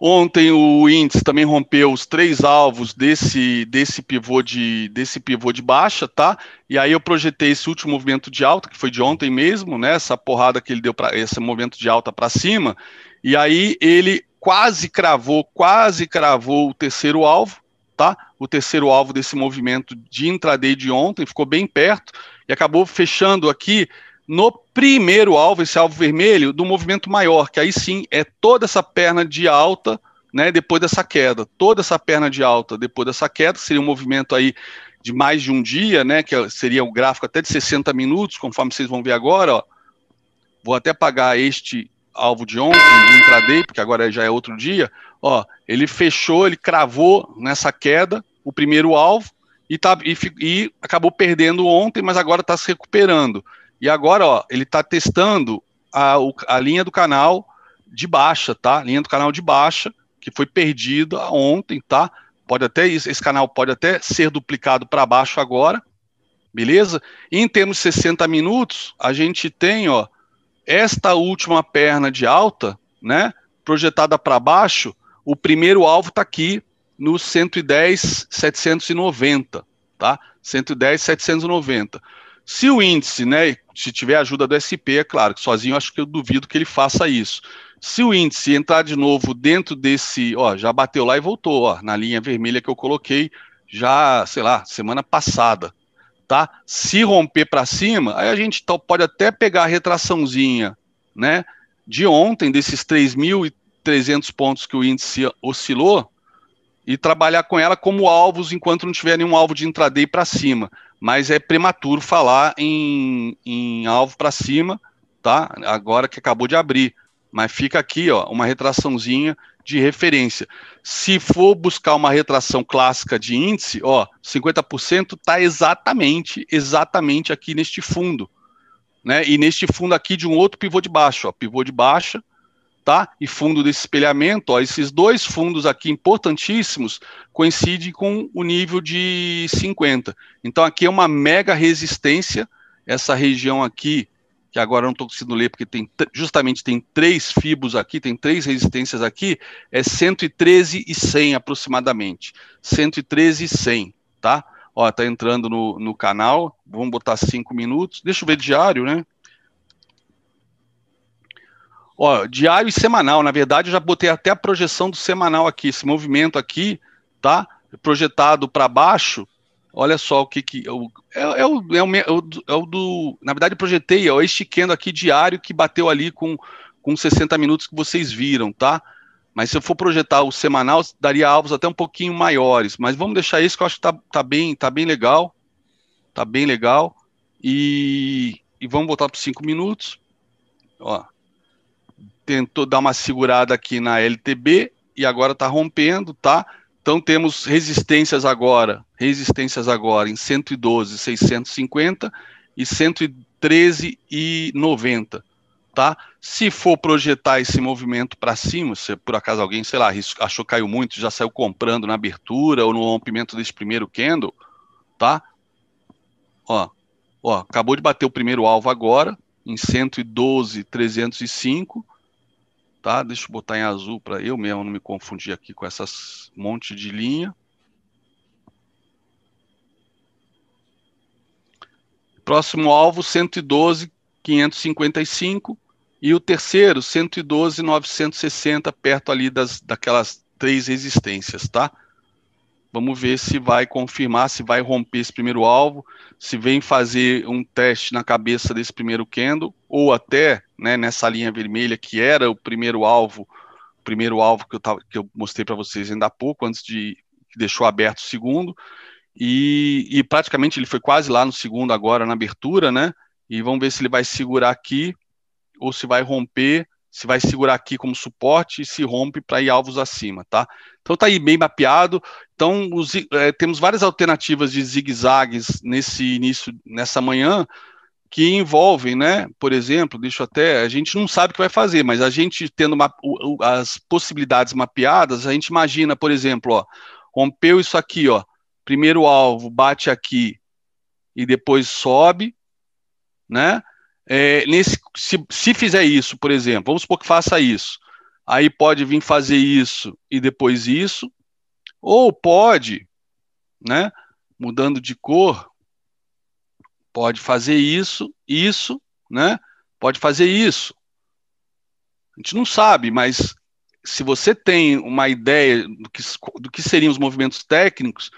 Ontem o índice também rompeu os três alvos desse, desse, pivô de, desse pivô de baixa, tá? E aí eu projetei esse último movimento de alta, que foi de ontem mesmo, né? Essa porrada que ele deu para esse movimento de alta para cima. E aí ele quase cravou, quase cravou o terceiro alvo, tá? O terceiro alvo desse movimento de intraday de ontem, ficou bem perto e acabou fechando aqui no primeiro alvo, esse alvo vermelho, do movimento maior, que aí sim é toda essa perna de alta, né, depois dessa queda. Toda essa perna de alta depois dessa queda, seria um movimento aí de mais de um dia, né, que seria um gráfico até de 60 minutos, conforme vocês vão ver agora, ó. Vou até pagar este alvo de ontem, de intraday, porque agora já é outro dia, ó, ele fechou, ele cravou nessa queda o primeiro alvo e, tá, e, e acabou perdendo ontem, mas agora está se recuperando. E agora, ó, ele está testando a, a linha do canal de baixa, tá? Linha do canal de baixa, que foi perdida ontem, tá? Pode até esse canal pode até ser duplicado para baixo agora, beleza? E em termos de 60 minutos, a gente tem, ó, esta última perna de alta, né, projetada para baixo, o primeiro alvo está aqui no 110 790, tá? 110 790. Se o índice, né, se tiver ajuda do SP, é claro, que sozinho acho que eu duvido que ele faça isso. Se o índice entrar de novo dentro desse, ó, já bateu lá e voltou, ó, na linha vermelha que eu coloquei já, sei lá, semana passada, tá? Se romper para cima, aí a gente pode até pegar a retraçãozinha, né, de ontem, desses 3.300 pontos que o índice oscilou, e trabalhar com ela como alvos enquanto não tiver nenhum alvo de intraday para cima mas é prematuro falar em, em alvo para cima, tá? Agora que acabou de abrir. Mas fica aqui, ó, uma retraçãozinha de referência. Se for buscar uma retração clássica de índice, ó, 50% está exatamente, exatamente aqui neste fundo. Né? E neste fundo aqui de um outro pivô de baixo, ó, pivô de baixa, tá? E fundo desse espelhamento, ó, esses dois fundos aqui importantíssimos coincidem com o nível de 50. Então aqui é uma mega resistência, essa região aqui, que agora não estou conseguindo ler porque tem justamente tem três fibos aqui, tem três resistências aqui, é 113 e 100 aproximadamente. 113 e 100, tá? Ó, tá entrando no, no canal, vamos botar cinco minutos. Deixa eu ver diário, né? Ó, diário e semanal, na verdade, eu já botei até a projeção do semanal aqui, esse movimento aqui, tá? Projetado para baixo. Olha só o que que é, é, é, o, é, o, é, o, é o do, na verdade, projetei, ó, este aqui diário que bateu ali com com 60 minutos que vocês viram, tá? Mas se eu for projetar o semanal, daria alvos até um pouquinho maiores. Mas vamos deixar isso que eu acho que tá, tá bem, tá bem legal. Tá bem legal. E, e vamos voltar para cinco minutos. Ó, tentou dar uma segurada aqui na LTB e agora está rompendo, tá? Então temos resistências agora, resistências agora em 112, 650 e 113 e 90, tá? Se for projetar esse movimento para cima, se por acaso alguém, sei lá, achou que caiu muito, já saiu comprando na abertura ou no rompimento desse primeiro candle, tá? Ó, ó, acabou de bater o primeiro alvo agora em 112, 305 tá? Deixa eu botar em azul para eu mesmo não me confundir aqui com essas monte de linha. Próximo alvo 112 555 e o terceiro 112 960 perto ali das daquelas três resistências, tá? Vamos ver se vai confirmar, se vai romper esse primeiro alvo, se vem fazer um teste na cabeça desse primeiro candle, ou até né, nessa linha vermelha que era o primeiro alvo, o primeiro alvo que eu, tava, que eu mostrei para vocês ainda há pouco, antes de que deixou aberto o segundo, e, e praticamente ele foi quase lá no segundo agora na abertura, né? E vamos ver se ele vai segurar aqui ou se vai romper se vai segurar aqui como suporte e se rompe para ir alvos acima, tá? Então tá aí bem mapeado. Então os, é, temos várias alternativas de zigue-zagues nesse início, nessa manhã, que envolvem, né? Por exemplo, deixa até, a gente não sabe o que vai fazer, mas a gente tendo uma, as possibilidades mapeadas, a gente imagina, por exemplo, ó, rompeu isso aqui, ó, primeiro alvo bate aqui e depois sobe, né? É, nesse, se, se fizer isso, por exemplo, vamos supor que faça isso. aí pode vir fazer isso e depois isso, ou pode, né, mudando de cor, pode fazer isso, isso, né? Pode fazer isso. A gente não sabe, mas se você tem uma ideia do que, do que seriam os movimentos técnicos,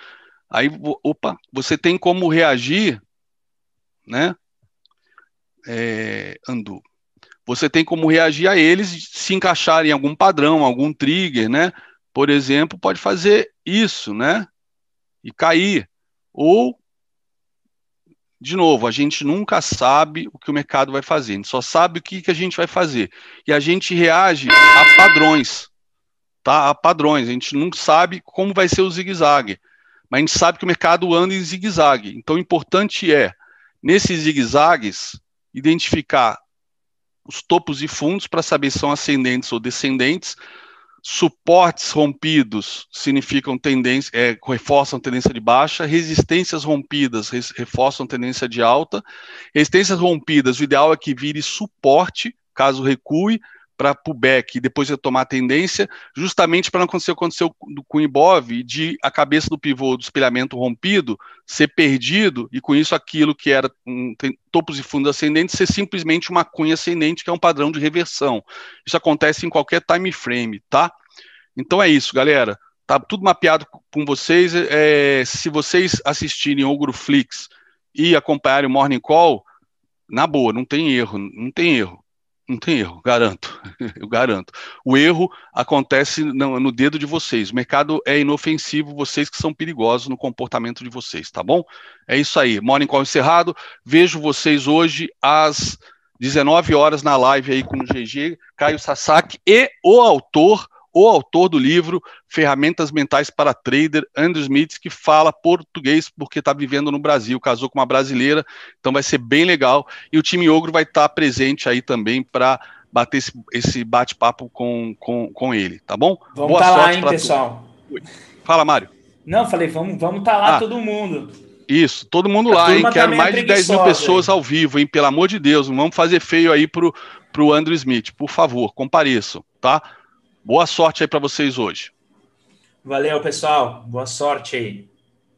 aí, opa, você tem como reagir, né? É, Andu. Você tem como reagir a eles se encaixar em algum padrão, algum trigger, né? Por exemplo, pode fazer isso, né? E cair. Ou, de novo, a gente nunca sabe o que o mercado vai fazer, a gente só sabe o que, que a gente vai fazer. E a gente reage a padrões, tá? A padrões. A gente não sabe como vai ser o zigue-zague, mas a gente sabe que o mercado anda em zigue-zague. Então, o importante é, nesses zigue-zagues, identificar os topos e fundos para saber se são ascendentes ou descendentes, Suportes rompidos significam tendência, é, reforçam tendência de baixa, resistências rompidas reforçam tendência de alta. Resistências rompidas, o ideal é que vire suporte, caso recue, para pullback e depois retomar a tendência, justamente para não acontecer o que aconteceu com o Ibov, de a cabeça do pivô do espelhamento rompido ser perdido, e com isso aquilo que era um, topos e fundos ascendentes ser simplesmente uma cunha ascendente, que é um padrão de reversão. Isso acontece em qualquer time frame, tá? Então é isso, galera. Tá tudo mapeado com vocês. É, se vocês assistirem o Gruflix e acompanharem o Morning Call, na boa, não tem erro, não tem erro. Não tem erro, garanto. Eu garanto. O erro acontece no, no, dedo de vocês. O mercado é inofensivo, vocês que são perigosos no comportamento de vocês, tá bom? É isso aí. Morning Call encerrado. Vejo vocês hoje às 19 horas na live aí com o GG, Caio Sasaki e o autor o autor do livro Ferramentas Mentais para Trader, Andrew Smith, que fala português porque está vivendo no Brasil, casou com uma brasileira, então vai ser bem legal. E o time Ogro vai estar tá presente aí também para bater esse, esse bate-papo com, com, com ele, tá bom? Vamos estar tá lá, hein, pessoal? Fala, Mário. Não, falei, vamos estar vamos tá lá ah, todo mundo. Isso, todo mundo A lá, hein? Quero tá mais de 10 mil pessoas aí. ao vivo, hein? Pelo amor de Deus, não vamos fazer feio aí pro, pro Andrew Smith, por favor, compareçam, tá? Boa sorte aí para vocês hoje. Valeu, pessoal. Boa sorte aí.